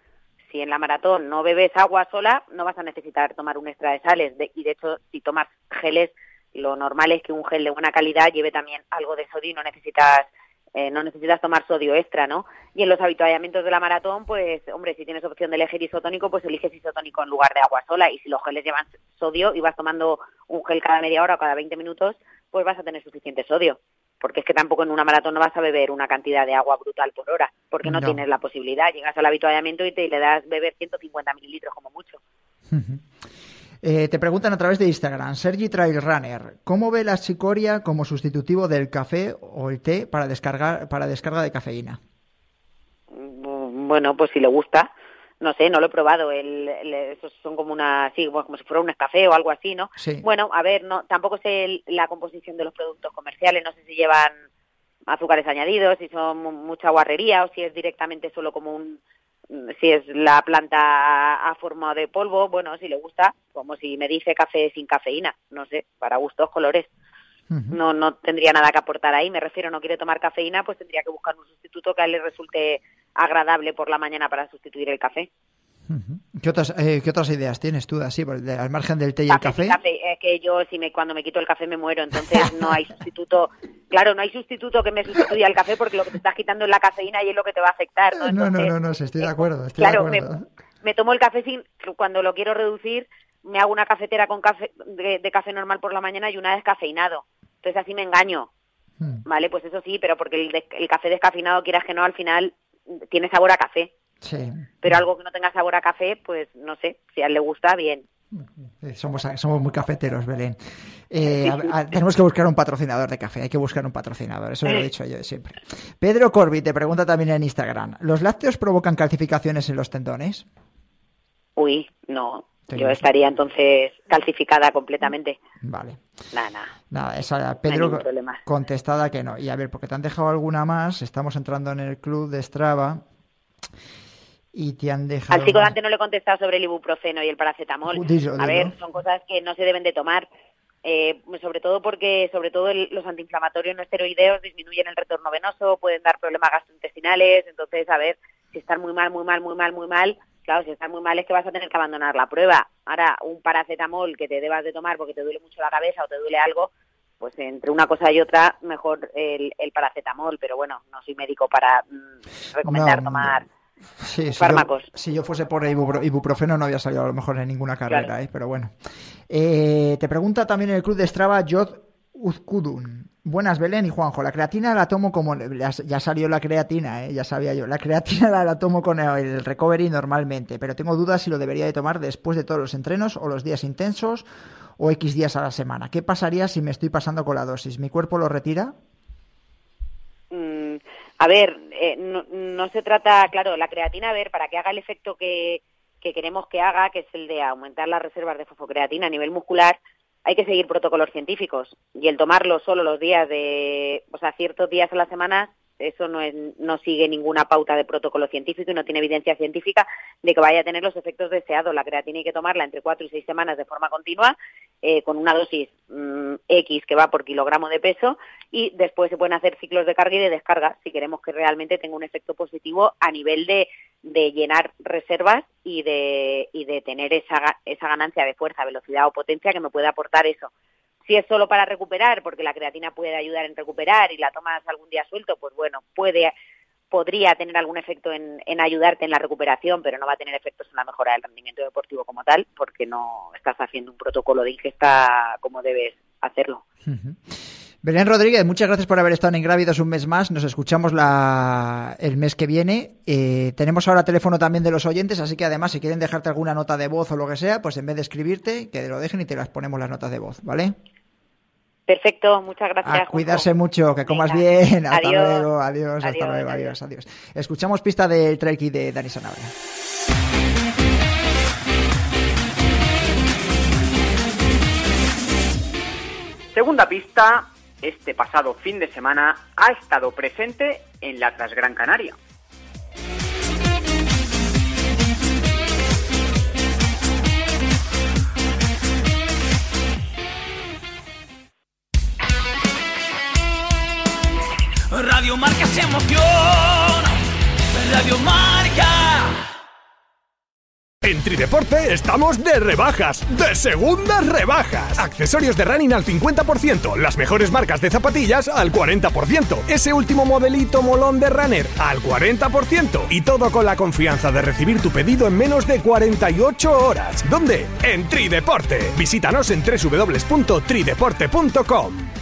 Si en la maratón no bebes agua sola, no vas a necesitar tomar un extra de sales. Y de hecho, si tomas geles, lo normal es que un gel de buena calidad lleve también algo de sodio y no necesitas eh, no necesitas tomar sodio extra, ¿no? Y en los habituallamientos de la maratón, pues, hombre, si tienes opción de elegir isotónico, pues eliges isotónico en lugar de agua sola. Y si los geles llevan sodio y vas tomando un gel cada media hora o cada 20 minutos, pues vas a tener suficiente sodio. Porque es que tampoco en una maratón no vas a beber una cantidad de agua brutal por hora, porque no, No. tienes la posibilidad. Llegas al habituallamiento y te le das beber 150 mililitros como mucho. Eh, te preguntan a través de Instagram, Sergi Trail Runner, ¿cómo ve la chicoria como sustitutivo del café o el té para descargar para descarga de cafeína? Mm, Bueno, pues si le gusta, no sé, no lo he probado. El, el- esos son como una, sí, como si fuera un café o algo así, ¿no? Sí. Bueno, a ver, no, tampoco sé el- la composición de los productos comerciales, no sé si llevan azúcares añadidos, si son mu- mucha guarrería o si es directamente solo como un, si es la planta a forma de polvo, bueno, si le gusta, como si me dice café sin cafeína, no sé, para gustos, colores. No, no tendría nada que aportar ahí, me refiero, no quiere tomar cafeína, pues tendría que buscar un sustituto que a él le resulte agradable por la mañana para sustituir el café. Ujú. ¿Qué otras, eh, ¿Qué otras ideas tienes tú así, al margen del té y el Café, café? Es que yo si me, cuando me quito el café me muero, entonces no hay sustituto. Claro, no hay sustituto que me sustituya el café porque lo que te estás quitando es la cafeína y es lo que te va a afectar. No, No, no, no, estoy de eh, acuerdo, estoy claro, de me, acuerdo. me tomo el café sin, cuando lo quiero reducir, me hago una cafetera con café de, de café normal por la mañana y una descafeinado. Entonces así me engaño, Mm, ¿vale? Pues eso sí, pero porque el, el café descafeinado, quieras que no, al final tiene sabor a café. Sí, Pero algo que no tenga sabor a café, pues no sé, si a él le gusta, bien. eh, somos, somos muy cafeteros, Belén. Eh, a- a- tenemos que buscar un patrocinador de café, hay que buscar un patrocinador, eso lo he dicho yo siempre. Pedro Corbi te pregunta también en Instagram, ¿los lácteos provocan calcificaciones en los tendones? Uy, no. Yo estaría entonces calcificada completamente. Vale. Nada, nada. Nada, esa hay Pedro contestada que no. Y a ver, porque te han dejado alguna más, estamos entrando en el club de Strava y te han dejado... Al chico de antes no le he contestado sobre el ibuprofeno y el paracetamol. Uh, A ver, son cosas que no se deben de tomar. Eh, sobre todo porque sobre todo el- los antiinflamatorios no esteroideos disminuyen el retorno venoso, pueden dar problemas gastrointestinales, entonces a ver, si están muy mal, muy mal, muy mal, muy mal, claro, si están muy mal es que vas a tener que abandonar la prueba. Ahora, un paracetamol que te debas de tomar porque te duele mucho la cabeza o te duele algo, pues entre una cosa y otra, mejor el, el paracetamol, pero bueno, no soy médico para mm, recomendar No, tomar Sí, si fármacos. Yo, si yo fuese por ibupro- ibuprofeno no había salido a lo mejor en ninguna carrera, Claro. ¿eh? pero bueno. Eh, te pregunta también en el club de Strava Jod Uzkudun. Buenas, Belén y Juanjo. La creatina la tomo como... Ya, ya salió la creatina, ¿eh? ya sabía yo. La creatina la, la tomo con el recovery normalmente, pero tengo dudas si lo debería de tomar después de todos los entrenos o los días intensos o X días a la semana. ¿Qué pasaría si me estoy pasando con la dosis? ¿Mi cuerpo lo retira? A ver, eh, no, no se trata, claro, la creatina, a ver, para que haga el efecto que, que queremos que haga, que es el de aumentar las reservas de fosfocreatina a nivel muscular, hay que seguir protocolos científicos. Y el tomarlo solo los días de, o sea, ciertos días a la semana, eso no, es, no sigue ninguna pauta de protocolo científico y no tiene evidencia científica de que vaya a tener los efectos deseados. La creatina hay que tomarla entre cuatro y seis semanas de forma continua, eh, con una dosis mm, X que va por kilogramo de peso, y después se pueden hacer ciclos de carga y de descarga si queremos que realmente tenga un efecto positivo a nivel de, de llenar reservas y de, y de tener esa, esa ganancia de fuerza, velocidad o potencia que me puede aportar eso. Si es solo para recuperar, porque la creatina puede ayudar en recuperar y la tomas algún día suelto, pues bueno, puede podría tener algún efecto en, en ayudarte en la recuperación, pero no va a tener efectos en la mejora del rendimiento deportivo como tal, porque no estás haciendo un protocolo de ingesta como debes hacerlo. Belén Rodríguez, muchas gracias por haber estado en Ingrávidos un mes más. Nos escuchamos la... el mes que viene. Eh, tenemos ahora teléfono también de los oyentes, así que además, si quieren dejarte alguna nota de voz o lo que sea, pues en vez de escribirte, que lo dejen y te las ponemos las notas de voz, ¿vale? Perfecto, muchas gracias. A Juanjo. cuidarse mucho, que comas Venga. bien. Hasta Adiós. luego, adiós, hasta luego, adiós. adiós, adiós. Escuchamos pista del trail kit de Dani Sanabria. Segunda pista, este pasado fin de semana ha estado presente en la Transgran Canaria. Radio Marca se emoción. Radio Marca. En Trideporte estamos de rebajas, de segundas rebajas. Accesorios de running al 50%, las mejores marcas de zapatillas al 40%, ese último modelito molón de runner al 40% y todo con la confianza de recibir tu pedido en menos de 48 horas. ¿Dónde? En Trideporte. Visítanos en www.trideporte.com.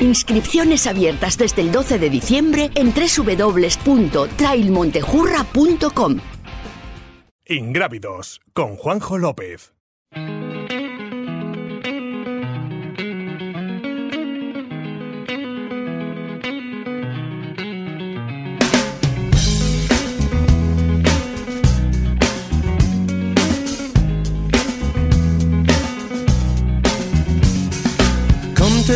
Inscripciones abiertas desde el 12 de diciembre en www.trailmontejurra.com. Ingrávidos, con Juanjo López.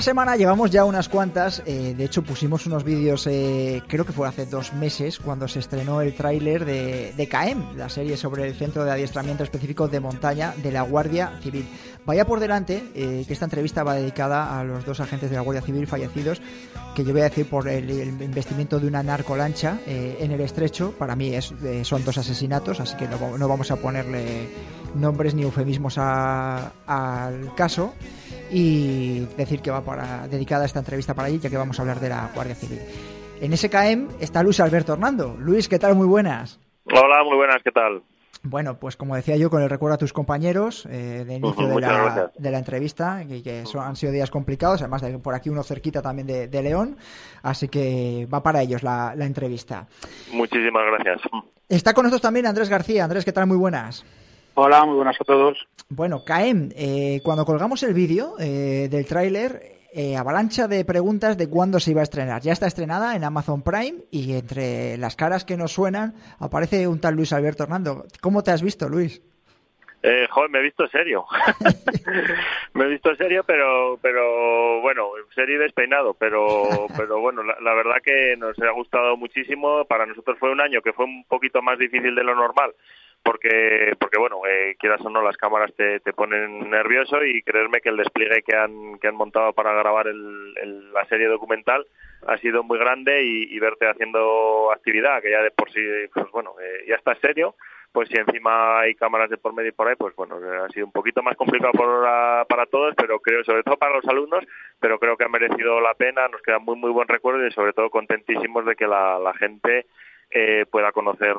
Esta semana llevamos ya unas cuantas, eh, de hecho pusimos unos vídeos, eh, creo que fue hace dos meses, cuando se estrenó el tráiler de, de la serie sobre el Centro de Adiestramiento Específico de Montaña de la Guardia Civil. Vaya por delante eh, que esta entrevista va dedicada a los dos agentes de la Guardia Civil fallecidos, que yo voy a decir por el, el investimiento de una narcolancha eh, en el estrecho, para mí es, eh, son dos asesinatos, así que no, no vamos a ponerle nombres ni eufemismos a- al caso y decir que va para dedicada esta entrevista para allí, ya que vamos a hablar de la Guardia Civil. En SKM está Luis Alberto Hernando. Luis, ¿qué tal? Muy buenas. Hola, muy buenas, ¿qué tal? Bueno, pues como decía yo, con el recuerdo a tus compañeros eh, de inicio Ujú, de, la, gracias. de la entrevista, que, que son- han sido días complicados, además de por aquí uno cerquita también de, de León, así que va para ellos la, la entrevista. Muchísimas gracias. Está con nosotros también Andrés García. Andrés, ¿qué tal? Muy buenas. Hola, muy buenas a todos. Bueno, Caem, eh, cuando colgamos el vídeo eh, del tráiler, eh, avalancha de preguntas de cuándo se iba a estrenar. Ya está estrenada en Amazon Prime y entre las caras que nos suenan aparece un tal Luis Alberto Hernando. ¿Cómo te has visto, Luis? Eh, joder, me he visto serio. me he visto serio, pero, pero bueno, serio y despeinado. Pero, pero bueno, la, la verdad que nos ha gustado muchísimo. Para nosotros fue un año que fue un poquito más difícil de lo normal. Porque, porque bueno, eh, quieras o no, las cámaras te, te ponen nervioso y creerme que el despliegue que han, que han montado para grabar el- la serie documental ha sido muy grande y, verte haciendo actividad, que ya de por sí, pues bueno, eh, ya está serio, pues si encima hay cámaras de por medio y por ahí, pues bueno, ha sido un poquito más complicado por la- para todos, pero creo, sobre todo para los alumnos, pero creo que ha merecido la pena, nos queda muy, muy buen recuerdo y sobre todo contentísimos de que la gente eh, pueda conocer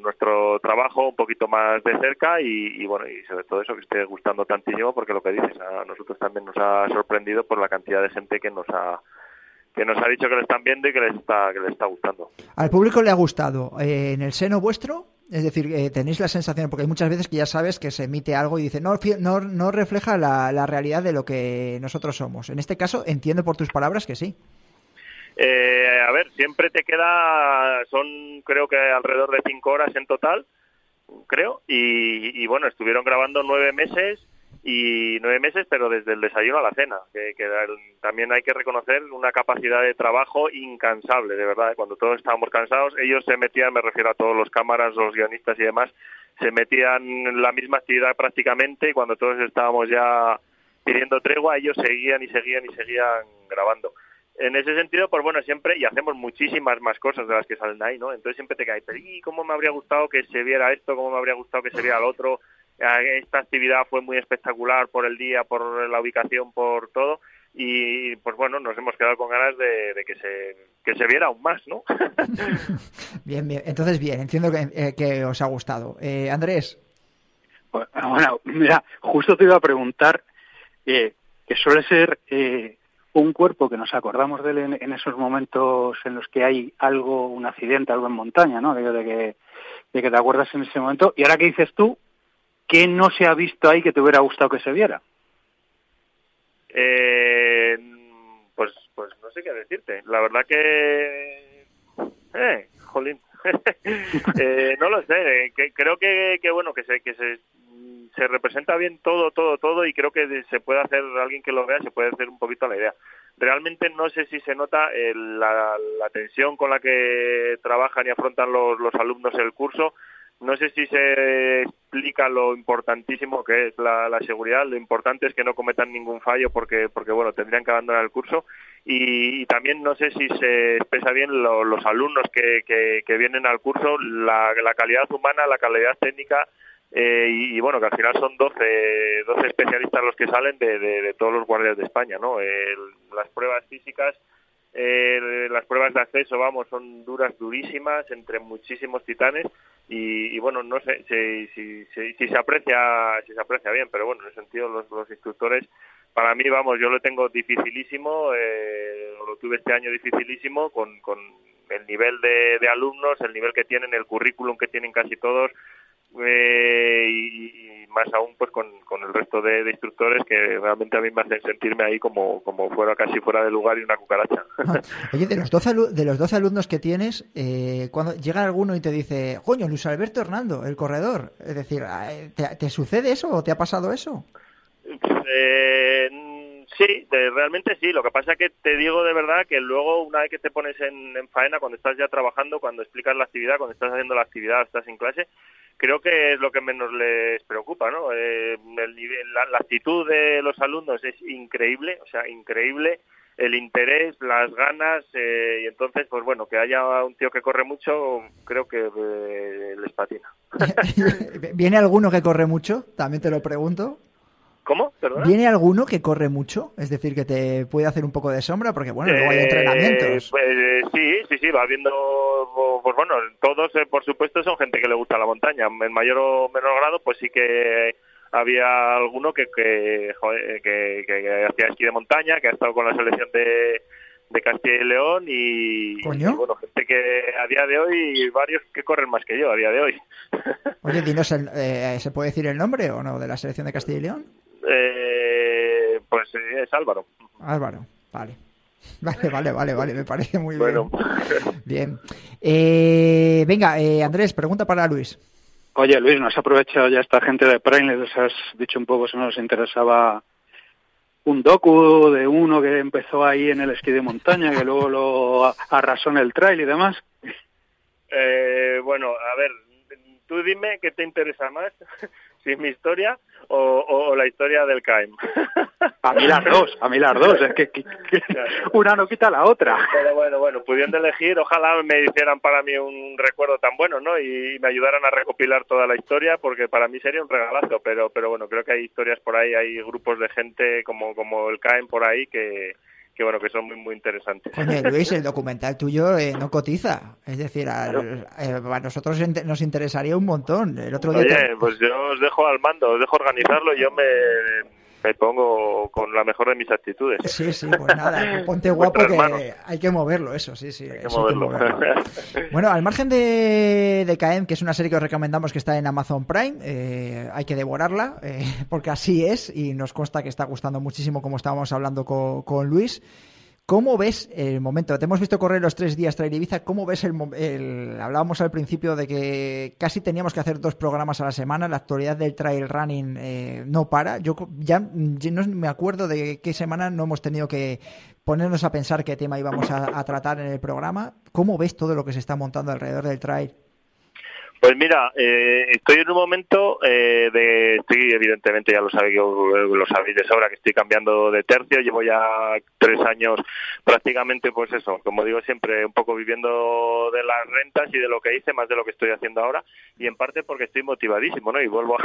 nuestro trabajo un poquito más de cerca y, y, bueno, y sobre todo eso que esté gustando tantísimo porque lo que dices, a nosotros también nos ha sorprendido por la cantidad de gente que nos ha que nos ha dicho que lo están viendo y que les está que les está gustando. ¿Al público le ha gustado eh, en el seno vuestro? Es decir, eh, tenéis la sensación, porque hay muchas veces que ya sabes que se emite algo y dice, no, no, no refleja la, la realidad de lo que nosotros somos. En este caso, entiendo por tus palabras que sí. Eh, a ver, siempre te queda, son creo que alrededor de cinco horas en total, creo, y, y bueno, estuvieron grabando nueve meses y nueve meses, pero desde el desayuno a la cena, que, que también hay que reconocer una capacidad de trabajo incansable, de verdad. ¿eh? Cuando todos estábamos cansados, ellos se metían, me refiero a todos los cámaras, los guionistas y demás, se metían en la misma actividad prácticamente y cuando todos estábamos ya pidiendo tregua, ellos seguían y seguían y seguían grabando. En ese sentido, pues bueno, siempre, y hacemos muchísimas más cosas de las que salen ahí, ¿no? Entonces siempre te cae, pero ¿y cómo me habría gustado que se viera esto? ¿Cómo me habría gustado que se viera lo otro? Eh, Esta actividad fue muy espectacular por el día, por la ubicación, por todo. Y pues bueno, nos hemos quedado con ganas de, de que, se, que se viera aún más, ¿no? Bien, bien. Entonces, bien, entiendo que, eh, que os ha gustado. Eh, Andrés, Bueno, mira, justo te iba a preguntar eh, que suele ser eh, un cuerpo que nos acordamos de él en, esos momentos en los que hay algo, un accidente, algo en montaña, ¿no? De, de que, de que te acuerdas en ese momento. Y ahora que dices tú, ¿qué no se ha visto ahí que te hubiera gustado que se viera? Eh, pues, pues no sé qué decirte. La verdad que... Eh, jolín. Eh, no lo sé. que, creo que, que bueno, que se, que se, se representa bien todo, todo, todo y creo que se puede hacer, alguien que lo vea, se puede hacer un poquito la idea. Realmente no sé si se nota el- la, tensión con la que trabajan y afrontan los, los alumnos el curso. No sé si se explica lo importantísimo que es la, seguridad. Lo importante es que no cometan ningún fallo porque, porque bueno, tendrían que abandonar el curso. Y, también no sé si se expresa bien lo- los alumnos que, que, vienen al curso, la calidad humana, la calidad técnica. Eh, y, bueno, que al final son 12, 12 especialistas los que salen de, de- todos los guardias de España, ¿no? Las pruebas físicas eh, las pruebas de acceso, vamos, son duras, durísimas, entre muchísimos titanes y, y bueno, no sé si, si, si, si se aprecia si se aprecia bien, pero bueno, en ese sentido los, instructores, para mí, vamos, yo lo tengo dificilísimo, eh, lo tuve este año dificilísimo con, con el nivel de alumnos, el nivel que tienen, el currículum que tienen casi todos, eh, y, y más aún pues con, con el resto de, de instructores que realmente a mí me hacen sentirme ahí como, como fuera casi fuera de lugar y una cucaracha. oye, de los 12, alu- de los 12 alumnos que tienes, eh, cuando llega alguno y te dice, coño, Luis Alberto Hernando, el corredor, es decir, eh, ¿te, te sucede eso o te ha pasado eso? Eh, sí, de- realmente sí. Lo que pasa es que te digo de verdad que luego, una vez que te pones en, en faena, cuando estás ya trabajando, cuando explicas la actividad, cuando estás haciendo la actividad, estás en clase, creo que es lo que menos les preocupa, ¿no? Eh, la actitud de los alumnos es increíble, o sea, increíble el interés, las ganas, eh, y entonces, pues bueno, que haya un tío que corre mucho, creo que eh, les patina. ¿Viene alguno que corre mucho? También te lo pregunto. ¿Cómo? ¿Perdona? ¿Viene alguno que corre mucho? Es decir, que te puede hacer un poco de sombra, porque bueno, luego hay Eh, entrenamientos. pues, eh, sí, sí, sí, va viendo, pues bueno, todos, eh, por supuesto, son gente que le gusta la montaña. En mayor o menor grado, pues sí que había alguno que, que, joder, que, que hacía esquí de montaña, que ha estado con la selección de, de Castilla y León y, ¿Coño? y, bueno, gente que a día de hoy, varios que corren más que yo a día de hoy. Oye, dinos, el- eh, ¿se puede decir el nombre o no de la selección de Castilla y León? Eh, pues eh, es Álvaro. Álvaro, vale. Vale, vale, vale, vale, me parece muy Bueno. bien. Bien. Eh, venga, eh, Andrés, pregunta para Luis. Oye, Luis, nos ha aprovechado ya esta gente de Prime, les has dicho un poco si nos interesaba un docu de uno que empezó ahí en el esquí de montaña, que luego lo arrasó en el trail y demás. Eh, bueno, a ver, tú dime qué te interesa más, si mi historia o, la historia del CAEM. A mí las dos, a mí las dos, es que, que- que una no quita la otra. Pero bueno, bueno, pudiendo elegir, ojalá me hicieran para mí un recuerdo tan bueno, ¿no? Y me ayudaran a recopilar toda la historia, porque para mí sería un regalazo. Pero, pero bueno, creo que hay historias por ahí, hay grupos de gente como, como el CAEM por ahí que, que bueno, que son muy, muy interesantes. Coño, Luis, el documental tuyo eh, no cotiza. Es decir, al- eh, a nosotros nos interesaría un montón. El otro día... te- Oye, pues yo os dejo al mando, os dejo organizarlo y yo me, me pongo con la mejor de mis actitudes. Sí, sí, pues nada, ponte guapo que hermano. hay que moverlo, eso, sí, sí. Hay que eso hay que moverlo. moverlo. Bueno, al margen de, de KM, que es una serie que os recomendamos que está en Amazon Prime, eh, hay que devorarla, eh, porque así es, y nos consta que está gustando muchísimo como estábamos hablando co- con, Luis. ¿Cómo ves el momento? Te hemos visto correr los tres días Trail Ibiza. ¿Cómo ves el, el- Hablábamos al principio de que casi teníamos que hacer dos programas a la semana. La actualidad del trail running eh, no para. Yo ya, no me acuerdo de qué semana no hemos tenido que ponernos a pensar qué tema íbamos a tratar en el programa. ¿Cómo ves todo lo que se está montando alrededor del trail? Pues mira, eh, estoy en un momento eh, de, estoy evidentemente ya lo sabéis, lo sabéis de sobra que estoy cambiando de tercio, llevo ya tres años prácticamente, pues eso, como digo siempre, un poco viviendo de las rentas y de lo que hice, más de lo que estoy haciendo ahora, y en parte porque estoy motivadísimo, ¿no? Y vuelvo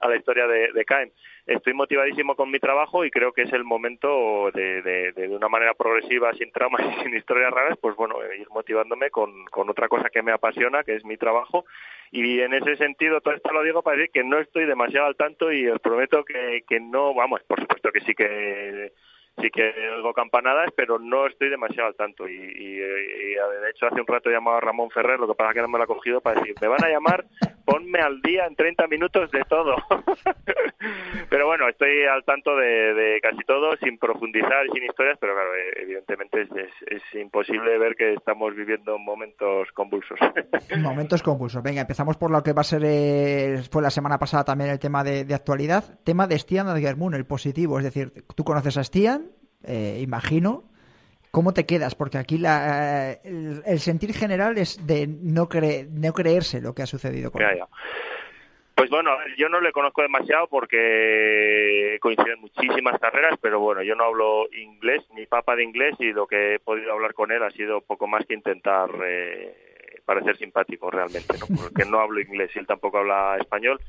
a, la historia de, de Caen. Estoy motivadísimo con mi trabajo y creo que es el momento de, de, una manera progresiva, sin traumas y sin historias raras, pues bueno, ir motivándome con, con otra cosa que me apasiona, que es mi trabajo, y en ese sentido todo esto lo digo para decir que no estoy demasiado al tanto y os prometo que, que no vamos por supuesto que sí que sí que oigo campanadas pero no estoy demasiado al tanto y, de hecho hace un rato he llamado a Ramón Ferrer lo que pasa es que no me lo ha cogido para decir me van a llamar ponme al día en 30 minutos de todo pero bueno estoy al tanto de, casi todo sin profundizar sin historias pero claro eh, evidentemente es, es, imposible ver que estamos viviendo momentos convulsos Momentos convulsos. Venga, empezamos por lo que va a ser, eh, fue la semana pasada también el tema de, de actualidad. Tema de Stian Adgermun, el positivo. Es decir, tú conoces a Stian, eh, imagino. ¿Cómo te quedas? Porque aquí la, eh, el, el, sentir general es de no, cre no creerse lo que ha sucedido con ya, él. Ya. Pues bueno, yo no le conozco demasiado porque coinciden muchísimas carreras, pero bueno, yo no hablo inglés, ni papa de inglés, y lo que he podido hablar con él ha sido poco más que intentar eh, parecer simpático realmente, ¿no? porque no hablo inglés y él tampoco habla español.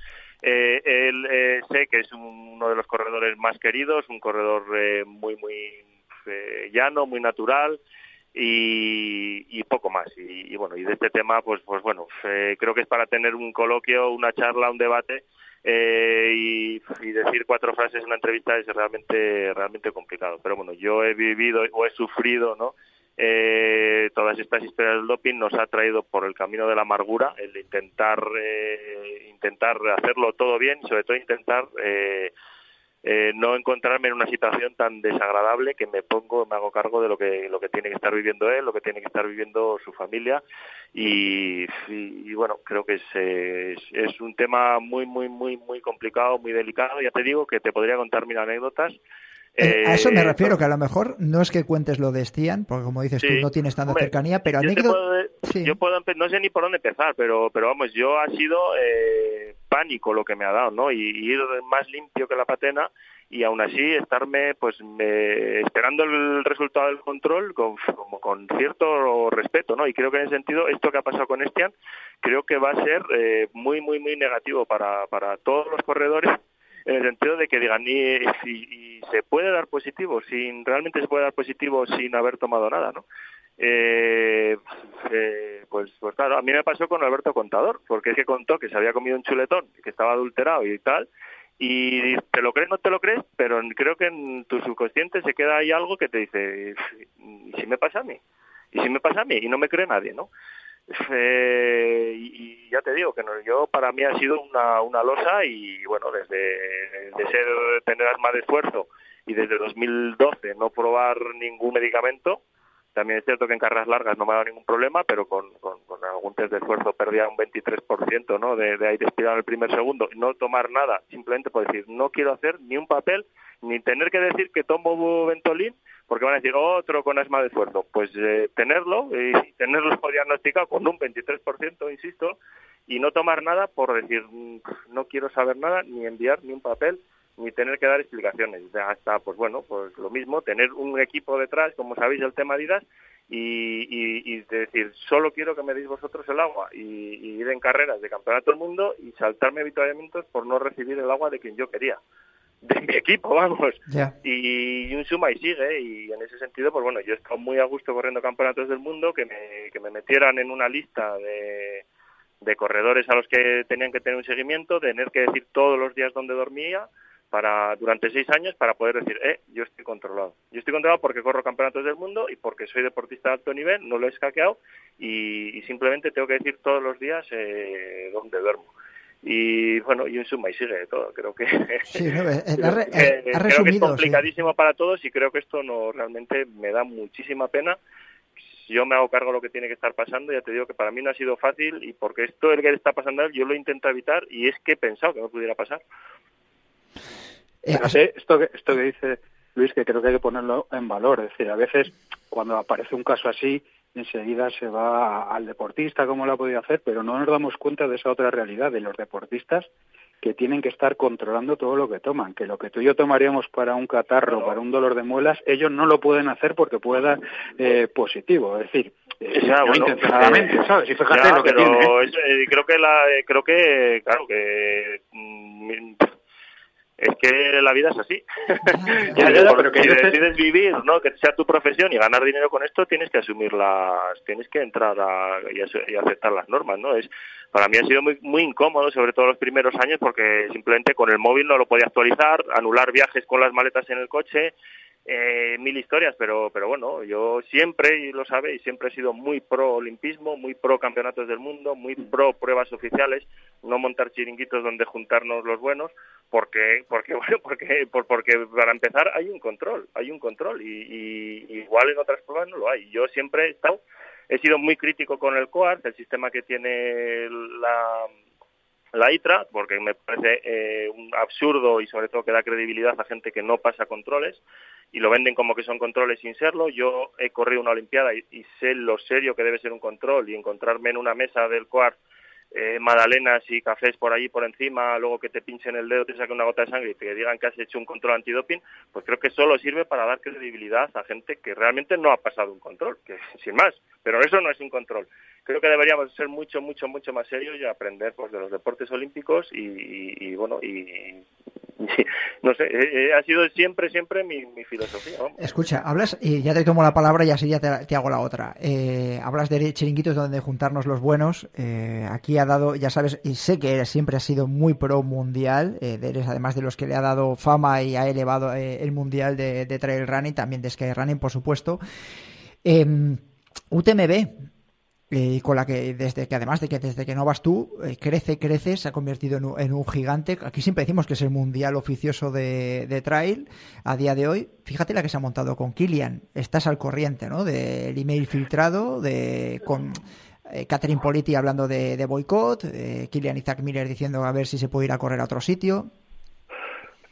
Eh, él eh, sé que es uno de los corredores más queridos, un corredor eh, muy, muy llano, muy natural, y, y, poco más. Y, y, bueno y de este tema pues pues bueno eh, creo que es para tener un coloquio una charla un debate eh, y, y, decir cuatro frases en una entrevista es realmente realmente complicado. Pero bueno yo he vivido o he sufrido no eh, todas estas historias del doping nos ha traído por el camino de la amargura el intentar eh, intentar hacerlo todo bien sobre todo intentar eh, eh, no encontrarme en una situación tan desagradable que me pongo, me hago cargo de lo que lo que tiene que estar viviendo él, lo que tiene que estar viviendo su familia y bueno, creo que es, es, es, un tema muy, muy, muy, muy complicado, muy delicado. Ya te digo que te podría contar mil anécdotas. Eh, a eso me refiero, que a lo mejor no es que cuentes lo de Stian, porque como dices sí. tú no tienes tanta Hombre, cercanía, pero yo anécdota... Puedo, sí. Yo puedo, no sé ni por dónde empezar, pero, pero vamos, yo ha sido eh, pánico lo que me ha dado, ¿no? Y, y, ir más limpio que la patena y aún así estarme pues me, esperando el resultado del control con, como con cierto respeto, ¿no? Y creo que en ese sentido esto que ha pasado con Stian creo que va a ser eh, muy, muy, muy negativo para, para todos los corredores en el sentido de que digan, y, se puede dar positivo, sin realmente se puede dar positivo sin haber tomado nada, ¿no? Eh, eh, pues, pues claro, a mí me pasó con Alberto Contador, porque es que contó que se había comido un chuletón, que estaba adulterado y tal, y te lo crees, no te lo crees, pero creo que en tu subconsciente se queda ahí algo que te dice, ¿y si me pasa a mí? ¿Y si me pasa a mí? Y no me cree nadie, ¿no? Eh, y ya te digo que no, yo para mí ha sido una, una losa y bueno, desde de ser tener asma de esfuerzo y desde 2012 no probar ningún medicamento, también es cierto que en carreras largas no me ha dado ningún problema, pero con, con, algún test de esfuerzo perdía un 23% ¿no? de, de aire expirado en el primer segundo. No tomar nada, simplemente por decir, no quiero hacer ni un papel, ni tener que decir que tomo Ventolin, porque van a decir otro con asma de esfuerzo. Pues eh, tenerlo y tenerlo diagnosticado con un 23%, insisto, y no tomar nada por decir, mm, no quiero saber nada, ni enviar ni un papel, ni tener que dar explicaciones. Hasta, pues bueno, pues lo mismo, tener un equipo detrás, como sabéis, el tema Adidas, y, y, decir, solo quiero que me deis vosotros el agua y, ir en carreras de campeonato del mundo y saltarme avituallamientos por no recibir el agua de quien yo quería. De mi equipo, vamos. Y, un suma y sigue. Y en ese sentido, pues bueno, yo he estado muy a gusto corriendo campeonatos del mundo, que me, que me metieran en una lista de, de corredores a los que tenían que tener un seguimiento, de tener que decir todos los días dónde dormía, para durante seis años para poder decir, eh, yo estoy controlado. Yo estoy controlado porque corro campeonatos del mundo y porque soy deportista de alto nivel, no lo he escaqueado y, simplemente tengo que decir todos los días eh, dónde duermo. Y bueno, y un suma y sigue de todo. Creo que, sí, no, creo que es complicadísimo para todos y creo que esto no realmente me da muchísima pena yo me hago cargo de lo que tiene que estar pasando, ya te digo que para mí no ha sido fácil y porque esto el que está pasando yo lo intento evitar y es que he pensado que no pudiera pasar. Eh, esto, que, esto que dice Luis, que creo que hay que ponerlo en valor. Es decir, a veces cuando aparece un caso así, enseguida se va al deportista, como lo ha podido hacer, pero no nos damos cuenta de esa otra realidad, de los deportistas que tienen que estar controlando todo lo que toman, que lo que tú y yo tomaríamos para un catarro, para un dolor de muelas, ellos no lo pueden hacer porque puede dar eh, positivo. Es decir, eh, no intencionadamente, ¿sabes? Y fíjate lo que tiene. creo que la, creo que, claro, que mm, es que la vida es así. si decides vivir, ¿no? Que sea tu profesión y ganar dinero con esto, tienes que asumir las, tienes que entrar a, y, aceptar las normas, ¿no? Es para mí ha sido muy muy incómodo, sobre todo los primeros años, porque simplemente con el móvil no lo podía actualizar, anular viajes con las maletas en el coche, eh, mil historias, pero, pero bueno, yo siempre, y lo sabéis, siempre he sido muy pro olimpismo, muy pro campeonatos del mundo, muy pro pruebas oficiales, no montar chiringuitos donde juntarnos los buenos, porque, porque bueno, porque, porque para empezar hay un control, hay un control, y, igual en otras pruebas no lo hay. Yo siempre he estado, he sido muy crítico con el COART, el sistema que tiene la la ITRA, porque me parece eh, un absurdo y sobre todo que da credibilidad a gente que no pasa controles y lo venden como que son controles sin serlo. Yo he corrido una Olimpiada y, sé lo serio que debe ser un control y encontrarme en una mesa del COAR eh, magdalenas y cafés por allí por encima, luego que te pinchen el dedo, te saquen una gota de sangre y te digan que has hecho un control antidoping, pues creo que solo sirve para dar credibilidad a gente que realmente no ha pasado un control, que sin más, pero eso no es un control. Creo que deberíamos ser mucho, mucho, mucho más serios y aprender pues, de los deportes olímpicos y, bueno, y, no sé, eh, eh, ha sido siempre, siempre mi, filosofía. Escucha, hablas, y ya te tomo la palabra y así ya te, hago la otra. Eh, hablas de chiringuitos donde juntarnos los buenos. aquí ha dado, ya sabes, y sé que siempre ha sido muy pro mundial, eres además de los que le ha dado fama y ha elevado el mundial de, de trail running, también de sky running, por supuesto. Em, UTMB, y con la que desde que además de que desde que no vas tú eh, crece crece se ha convertido en un, gigante. Aquí siempre decimos que es el mundial oficioso de, trail a día de hoy. Fíjate la que se ha montado con Kilian estás al corriente no del email filtrado de con eh, Catherine Politi hablando de, de boicot eh, Kilian y Zach Miller diciendo a ver si se puede ir a correr a otro sitio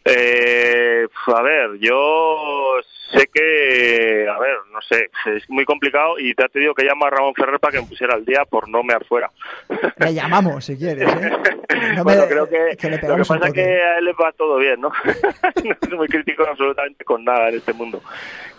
eh, a ver, yo sé que, a ver, no sé, es muy complicado y te ha tenido que llamar a Ramón Ferrer para que me pusiera al día por no me afuera. Le llamamos, si quieres, ¿eh? bueno, creo que, lo que pasa es que a él le va todo bien, ¿no? no es muy crítico absolutamente con nada en este mundo,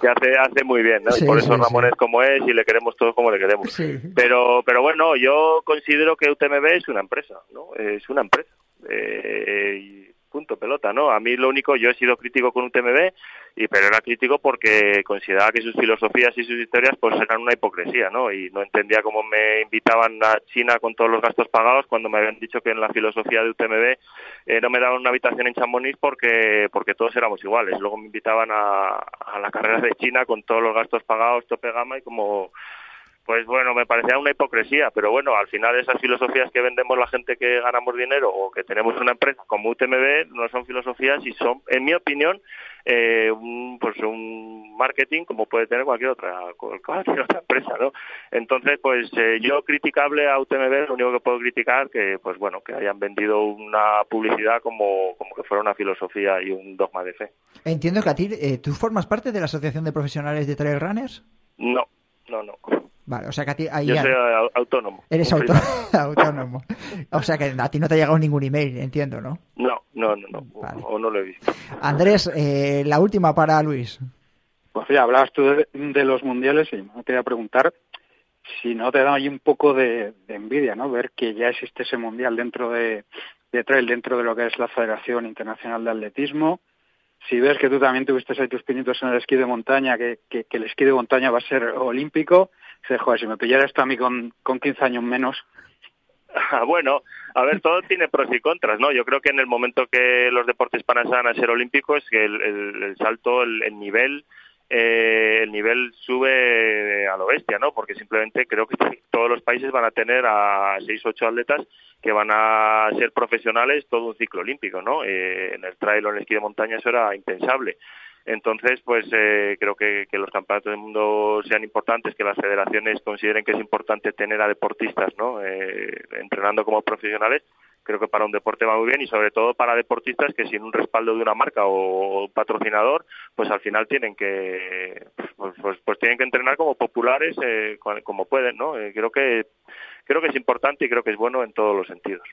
que hace hace muy bien, ¿no? y por eso Ramón es como es y le queremos todos como le queremos. Pero, pero bueno, yo considero que UTMB es una empresa, ¿no? Es una empresa. Eh, punto pelota, ¿no? A mí lo único, yo he sido crítico con UTMB, y pero era crítico porque consideraba que sus filosofías y sus historias pues eran una hipocresía, ¿no? Y no entendía cómo me invitaban a China con todos los gastos pagados cuando me habían dicho que en la filosofía de UTMB eh, no me daban una habitación en Chamonix porque porque todos éramos iguales. Luego me invitaban a, a la carrera de China con todos los gastos pagados, tope gama y como pues bueno, me parecía una hipocresía, pero bueno, al final esas filosofías que vendemos la gente que ganamos dinero o que tenemos una empresa como UTMB no son filosofías y son, en mi opinión, eh, un, pues un marketing como puede tener cualquier otra cualquier otra empresa, ¿no? Entonces, pues eh, yo criticable a UTMB, lo único que puedo criticar que, pues bueno, que hayan vendido una publicidad como, como que fuera una filosofía y un dogma de fe. Entiendo que a ti, eh, ¿tú formas parte de la Asociación de Profesionales de Trail Runners? No, no, no. Vale, o sea que a ti... Ahí Yo ya- soy au- autónomo. Eres auto- autónomo. O sea que a ti no te ha llegado ningún email, entiendo, ¿no? No, no, no, no, o no lo he visto. Andrés, eh, la última para Luis. Pues ya hablabas tú de, de los mundiales y me quería preguntar si no te da ahí un poco de, de envidia, ¿no? Ver que ya existe ese mundial dentro de, de trail, dentro de lo que es la Federación Internacional de Atletismo. Si ves que tú también tuviste ahí tus pinitos en el esquí de montaña, que, que, que el esquí de montaña va a ser olímpico, se joder, si me pillara esto a mí con, con 15 años menos, Ah, bueno, a ver, todo tiene pros y contras, ¿no? Yo creo que en el momento que los deportes pasan a ser olímpicos, que el, salto, el, el nivel, eh, el nivel sube a lo bestia, ¿no? Porque simplemente creo que todos los países van a tener a seis, ocho atletas que van a ser profesionales todo un ciclo olímpico, ¿no? Eh, en el trail o en el esquí de montaña eso era impensable. Entonces, pues eh, creo que, que los campeonatos del mundo sean importantes, que las federaciones consideren que es importante tener a deportistas, ¿no? Eh, entrenando como profesionales. Creo que para un deporte va muy bien y sobre todo para deportistas que sin un respaldo de una marca o patrocinador, pues al final tienen que, pues, pues, pues tienen que entrenar como populares, eh, co- como pueden, ¿no? Eh, creo que creo que es importante y creo que es bueno en todos los sentidos.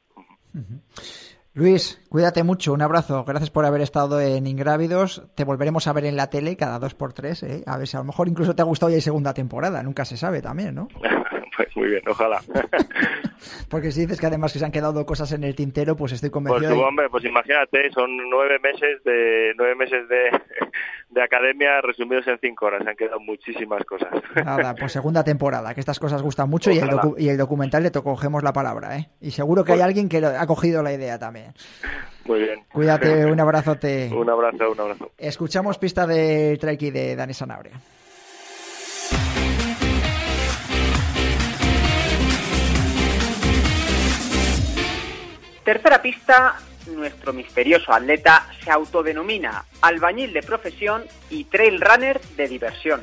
Luis, cuídate mucho, un abrazo. Gracias por haber estado en Ingrávidos. Te volveremos a ver en la tele cada dos por tres, ¿eh? A ver si a lo mejor incluso te ha gustado ya hay segunda temporada. Nunca se sabe también, ¿no? pues muy bien, ojalá. Porque si dices que además que se han quedado cosas en el tintero, pues estoy Pues convencido. tú, de- hombre, pues imagínate, son nueve meses de nueve meses de, de academia resumidos en cinco horas. Han quedado muchísimas cosas. Nada, pues segunda temporada, que estas cosas gustan mucho y el, docu- y el documental le cogemos la palabra, ¿eh? Y seguro que hay alguien que ha cogido la idea también. Muy bien. Cuídate, un abrazote. Un abrazo, un abrazo. Escuchamos pista de Treki de Dani Sanabria. Tercera pista, nuestro misterioso atleta se autodenomina albañil de profesión y trail runner de diversión.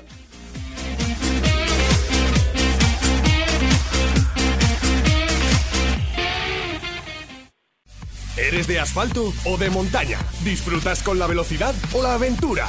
¿Eres de asfalto o de montaña? ¿Disfrutas con la velocidad o la aventura?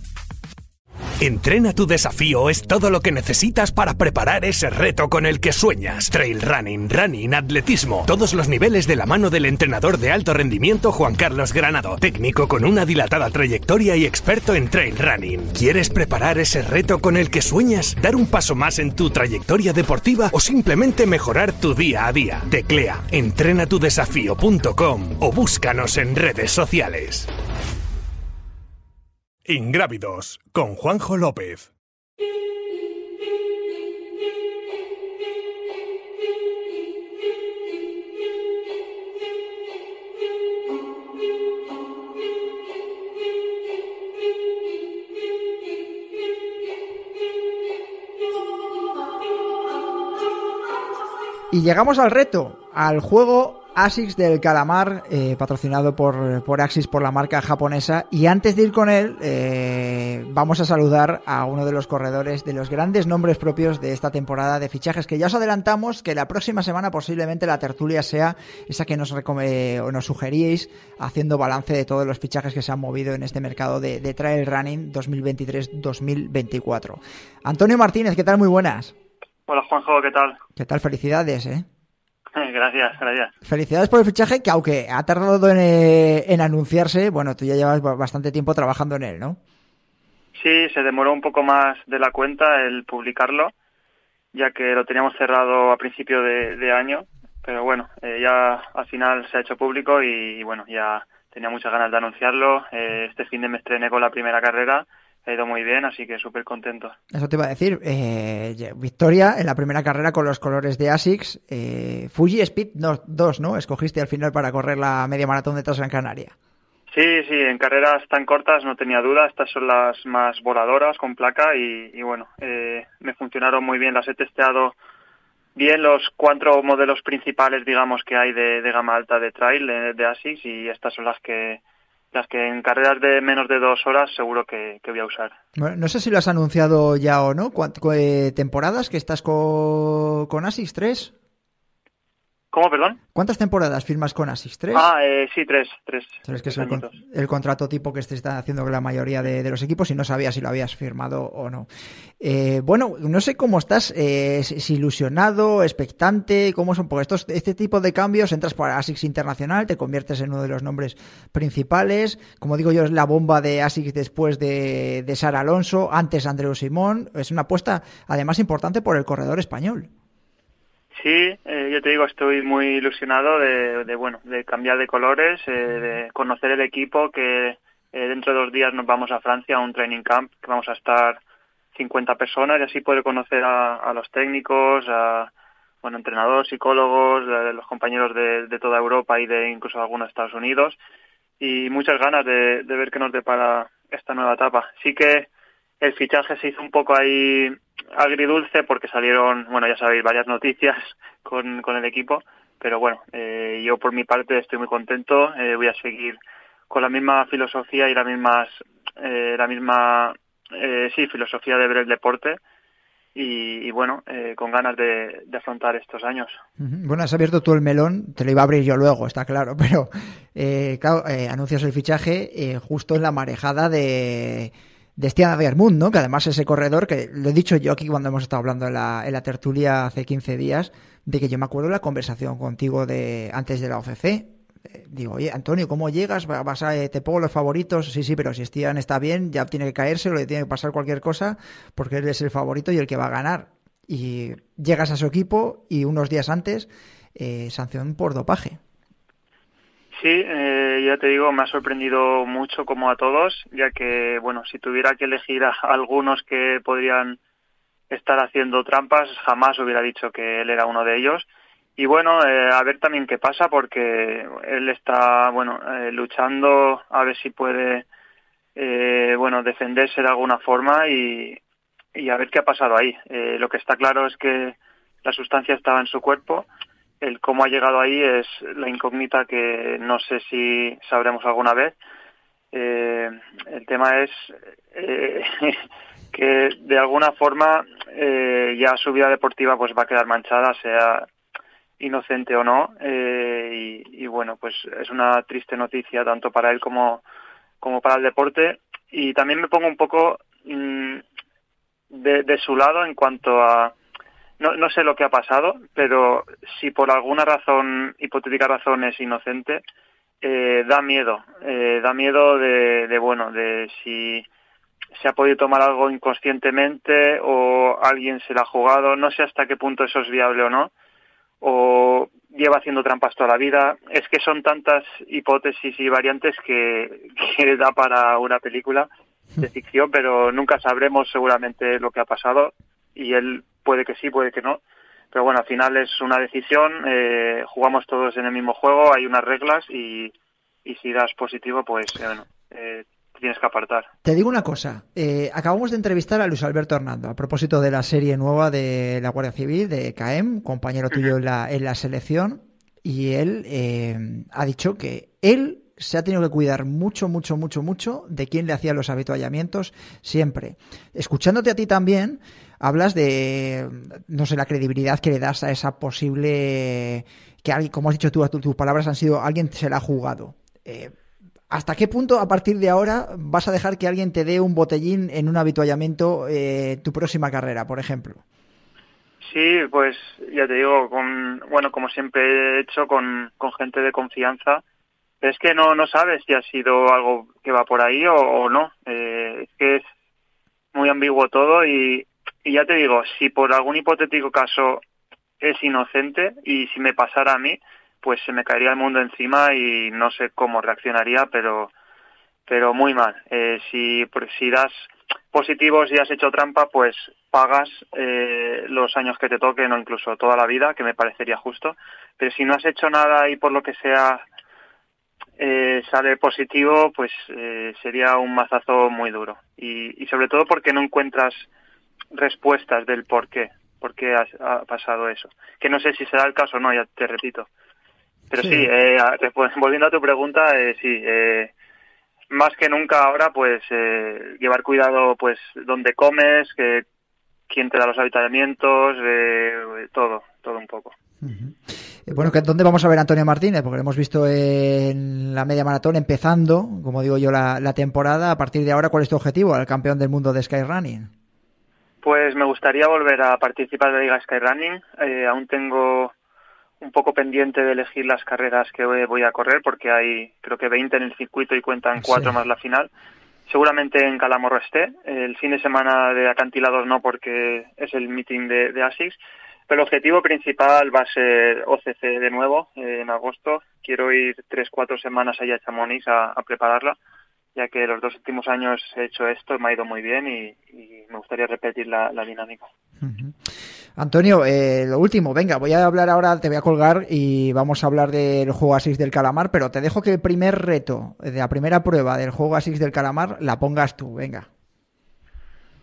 Entrena tu desafío es todo lo que necesitas para preparar ese reto con el que sueñas. Trail running, running, atletismo, todos los niveles de la mano del entrenador de alto rendimiento Juan Carlos Granado, técnico con una dilatada trayectoria y experto en trail running. ¿Quieres preparar ese reto con el que sueñas? ¿Dar un paso más en tu trayectoria deportiva o simplemente mejorar tu día a día? Teclea entrenatudesafío.com o búscanos en redes sociales. Ingrávidos con Juanjo López. Y llegamos al reto, al juego ASICS del Calamar, eh, patrocinado por, por Axis, por la marca japonesa. Y antes de ir con él, eh, vamos a saludar a uno de los corredores de los grandes nombres propios de esta temporada de fichajes, que ya os adelantamos que la próxima semana posiblemente la tertulia sea esa que nos, o nos sugeríais, haciendo balance de todos los fichajes que se han movido en este mercado de, de trail running 2023-2024. Antonio Martínez, ¿qué tal? Muy buenas. Hola Juanjo, ¿qué tal? ¿Qué tal? Felicidades, ¿eh? Gracias, gracias. Felicidades por el fichaje, que aunque ha tardado en, eh, en anunciarse, bueno, tú ya llevas ba- bastante tiempo trabajando en él, ¿no? Sí, se demoró un poco más de la cuenta el publicarlo, ya que lo teníamos cerrado a principio de, de año, pero bueno, eh, ya al final se ha hecho público y, bueno, ya tenía muchas ganas de anunciarlo. Eh, este fin de me estrené con la primera carrera, ha ido muy bien, así que súper contento. Eso te iba a decir. eh, victoria en la primera carrera con los colores de ASICS. eh, Fuji Speed 2, ¿no? Escogiste al final para correr la media maratón de Transgran Canaria. Sí, sí, en carreras tan cortas no tenía duda. Estas son las más voladoras con placa y, y bueno, eh, me funcionaron muy bien. Las he testeado bien los cuatro modelos principales, digamos, que hay de, de gama alta de trail de, de ASICS y estas son las que las que en carreras de menos de dos horas seguro que, que voy a usar. Bueno, no sé si lo has anunciado ya o no. ¿Cuánt- cu- eh, ¿Temporadas que estás co- con ASICS? ¿Tres? ¿Cómo, perdón? ¿Cuántas temporadas firmas con ASICS? ¿Tres? Ah, eh, sí, tres, tres. Sabes que es el, con- añitos. el contrato tipo que se está haciendo con la mayoría de, de los equipos y no sabía si lo habías firmado o no. Eh, bueno, no sé cómo estás, eh, si si ilusionado, expectante, cómo son, porque estos, este tipo de cambios, entras por ASICS Internacional, te conviertes en uno de los nombres principales, como digo yo, es la bomba de ASICS después de, de Sara Alonso, antes Andreu Simón, es una apuesta además importante por el corredor español. Sí, eh, yo te digo, estoy muy ilusionado de, de, bueno, de cambiar de colores, eh, de conocer el equipo, que eh, dentro de dos días nos vamos a Francia a un training camp, que vamos a estar 50 personas y así poder conocer a, a los técnicos, a bueno, entrenadores, psicólogos, de los compañeros de, de toda Europa y de incluso algunos Estados Unidos y muchas ganas de, de ver qué nos depara esta nueva etapa. Sí que el fichaje se hizo un poco ahí agridulce porque salieron, bueno, ya sabéis, varias noticias con, con el equipo, pero bueno, eh, yo por mi parte estoy muy contento, eh, voy a seguir con la misma filosofía y la misma, eh, la misma, eh, sí, filosofía de ver el deporte y, y bueno, eh, con ganas de, de afrontar estos años. Bueno, has abierto tú el melón, te lo iba a abrir yo luego, está claro, pero eh, claro, eh, anuncias el fichaje justo en la marejada de, de Stian Adgermund, ¿no? Que además ese corredor, que lo he dicho yo aquí cuando hemos estado hablando en la, en la tertulia hace 15 días, de que yo me acuerdo la conversación contigo de antes de la OCC. Eh, Digo, oye, Antonio, ¿cómo llegas? Va- Vas a, eh, te pongo los favoritos. Sí, sí, pero si Stian está bien, ya tiene que caerse le tiene que pasar cualquier cosa, porque él es el favorito y el que va a ganar. Y llegas a su equipo y unos días antes, eh, sanción por dopaje. Sí, eh, ya te digo, me ha sorprendido mucho como a todos, ya que, bueno, si tuviera que elegir a algunos que podrían estar haciendo trampas, jamás hubiera dicho que él era uno de ellos. Y bueno, eh, a ver también qué pasa, porque él está, bueno, eh, luchando a ver si puede, eh, bueno, defenderse de alguna forma y, y a ver qué ha pasado ahí. Eh, lo que está claro es que la sustancia estaba en su cuerpo. El cómo ha llegado ahí es la incógnita que no sé si sabremos alguna vez. Eh, el tema es eh, que de alguna forma eh, ya su vida deportiva pues va a quedar manchada, sea inocente o no. eh, y, bueno, pues es una triste noticia tanto para él como, como para el deporte. Y también me pongo un poco mm, de su lado en cuanto a no, no sé lo que ha pasado, pero si por alguna razón, hipotética razón, es inocente, eh, da miedo. Eh, da miedo de, de, bueno, de si se ha podido tomar algo inconscientemente o alguien se la ha jugado. No sé hasta qué punto eso es viable o no. O lleva haciendo trampas toda la vida. Es que son tantas hipótesis y variantes que, que da para una película de ficción, pero nunca sabremos seguramente lo que ha pasado y él puede que sí, puede que no. Pero bueno, al final es una decisión, eh, jugamos todos en el mismo juego, hay unas reglas y, y si das positivo, pues eh, bueno, eh, tienes que apartar. Te digo una cosa, acabamos de entrevistar a Luis Alberto Hernando a propósito de la serie nueva de la Guardia Civil, de CAEM, compañero tuyo en la, en la selección. y él ha dicho que él se ha tenido que cuidar mucho, mucho, mucho, mucho de quién le hacía los habituallamientos siempre. Escuchándote a ti también, hablas de, no sé, la credibilidad que le das a esa posible, que alguien, como has dicho tú, tus palabras han sido, alguien se la ha jugado. Eh, ¿Hasta qué punto a partir de ahora vas a dejar que alguien te dé un botellín en un habituallamiento eh, tu próxima carrera, por ejemplo? Sí, pues ya te digo, con, bueno, como siempre he hecho con, con gente de confianza, es que no, no sabes si ha sido algo que va por ahí o, no. Eh, es que es muy ambiguo todo y, y ya te digo, si por algún hipotético caso es inocente y si me pasara a mí, pues se me caería el mundo encima y no sé cómo reaccionaría, pero pero muy mal. Eh, si si das positivos y has hecho trampa, pues pagas eh, los años que te toquen o incluso toda la vida, que me parecería justo. Pero si no has hecho nada y por lo que sea eh, sale positivo, pues eh, sería un mazazo muy duro. Y, y, sobre todo porque no encuentras respuestas del por qué, por qué ha, ha pasado eso. Que no sé si será el caso o no, ya te repito. Pero sí, sí eh, volviendo a tu pregunta, eh, sí, eh, más que nunca ahora, pues eh, llevar cuidado, pues donde comes, que quién te da los habitamientos, eh, todo, todo un poco. Uh -huh. Bueno, ¿dónde vamos a ver a Antonio Martínez? Porque lo hemos visto en la media maratón empezando, como digo yo, la, la temporada. A partir de ahora, ¿cuál es tu objetivo? ¿El campeón del mundo de Skyrunning? Pues me gustaría volver a participar de la Liga Skyrunning. Eh, aún tengo un poco pendiente de elegir las carreras que voy a correr porque hay creo que 20 en el circuito y cuentan cuatro sí. más la final. Seguramente en Calamorro esté. El fin de semana de acantilados no porque es el meeting de, de ASICS. Pero el objetivo principal va a ser OCC de nuevo eh, en agosto. Quiero ir tres, cuatro semanas allá a Chamonix a, a prepararla ya que los dos últimos años he hecho esto, me ha ido muy bien y, y me gustaría repetir la, la dinámica. Uh -huh. Antonio, eh, lo último, venga, voy a hablar ahora, te voy a colgar y vamos a hablar del juego Asix del Calamar, pero te dejo que el primer reto, de la primera prueba del juego Asix del Calamar, la pongas tú, venga.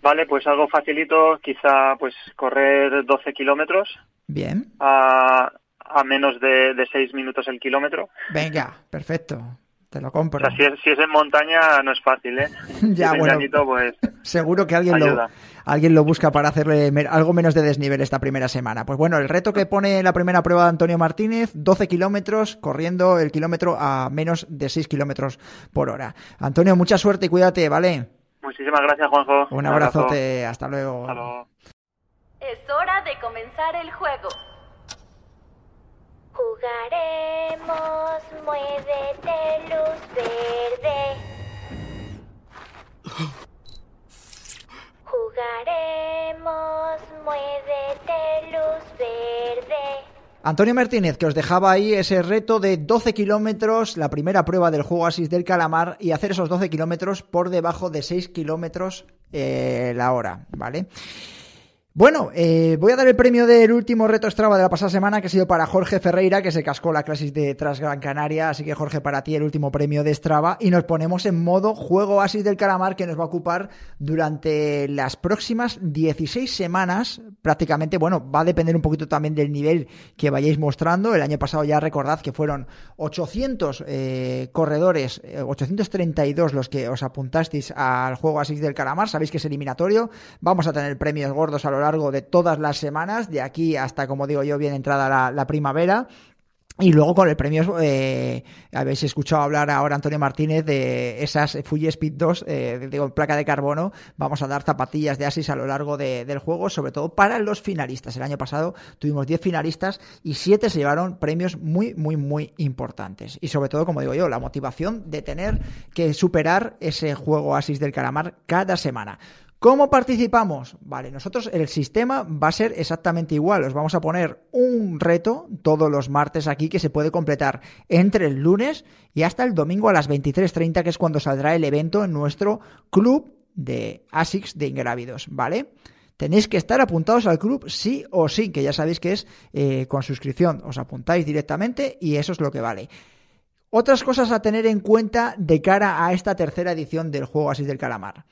Vale, pues algo facilito, quizá pues correr 12 kilómetros. Bien. A, a menos de, de 6 minutos el kilómetro. Venga, perfecto. Te lo compro. O sea, si, es, si es en montaña no es fácil, ¿eh? ya, si bueno. Llanito, pues, seguro que alguien lo, alguien lo busca para hacerle algo menos de desnivel esta primera semana. Pues bueno, el reto que pone la primera prueba de Antonio Martínez, 12 kilómetros, corriendo el kilómetro a menos de 6 kilómetros por hora. Antonio, mucha suerte y cuídate, ¿vale? Muchísimas gracias, Juanjo. Un abrazote, hasta luego. Hasta luego. Es hora de comenzar el juego. Jugaremos, muévete, luz verde. Jugaremos, muévete, luz verde. Antonio Martínez, que os dejaba ahí ese reto de 12 kilómetros, la primera prueba del juego Asis del Calamar, y hacer esos 12 kilómetros por debajo de 6 kilómetros eh, la hora, ¿vale? Bueno, eh, voy a dar el premio del último reto Strava de la pasada semana que ha sido para Jorge Ferreira, que se cascó la clase de Transgran Canaria. Así que, Jorge, para ti el último premio de Strava. Y nos ponemos en modo juego Asis del Calamar que nos va a ocupar durante las próximas 16 semanas. Prácticamente, bueno, va a depender un poquito también del nivel que vayáis mostrando. El año pasado ya recordad que fueron 800 eh, corredores, 832 los que os apuntasteis al juego Asis del Calamar. Sabéis que es eliminatorio. Vamos a tener premios gordos a lo largo largo de todas las semanas, de aquí hasta, como digo yo, bien entrada la, primavera. Y luego con el premio, eh, habéis escuchado hablar ahora Antonio Martínez de esas Fuji Speed 2, eh, digo, placa de carbono. Vamos a dar zapatillas de Asis a lo largo de, del juego, sobre todo para los finalistas. El año pasado tuvimos 10 finalistas y 7 se llevaron premios muy, muy, muy importantes. Y sobre todo, como digo yo, la motivación de tener que superar ese juego Asis del calamar cada semana. ¿Cómo participamos? Vale, nosotros el sistema va a ser exactamente igual. Os vamos a poner un reto todos los martes aquí que se puede completar entre el lunes y hasta el domingo a las 23.30, que es cuando saldrá el evento en nuestro club de ASICS de ingrávidos, ¿vale? Tenéis que estar apuntados al club sí o sí, que ya sabéis que es eh, con suscripción. Os apuntáis directamente y eso es lo que vale. Otras cosas a tener en cuenta de cara a esta tercera edición del juego Asís del Calamar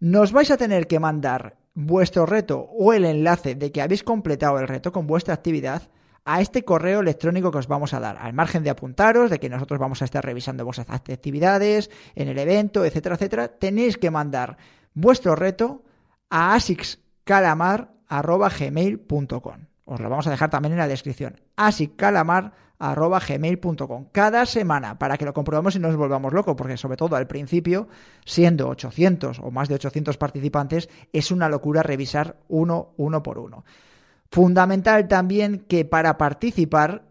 nos vais a tener que mandar vuestro reto o el enlace de que habéis completado el reto con vuestra actividad a este correo electrónico que os vamos a dar, al margen de apuntaros, de que nosotros vamos a estar revisando vuestras actividades en el evento, etcétera, etcétera, tenéis que mandar vuestro reto a asixcalamar.gmail.com. Os lo vamos a dejar también en la descripción. asixcalamar.gmail.com. Cada semana, para que lo comprobemos y no nos volvamos locos, porque sobre todo al principio, siendo 800 o más de 800 participantes, es una locura revisar uno, uno por uno. Fundamental también que para participar,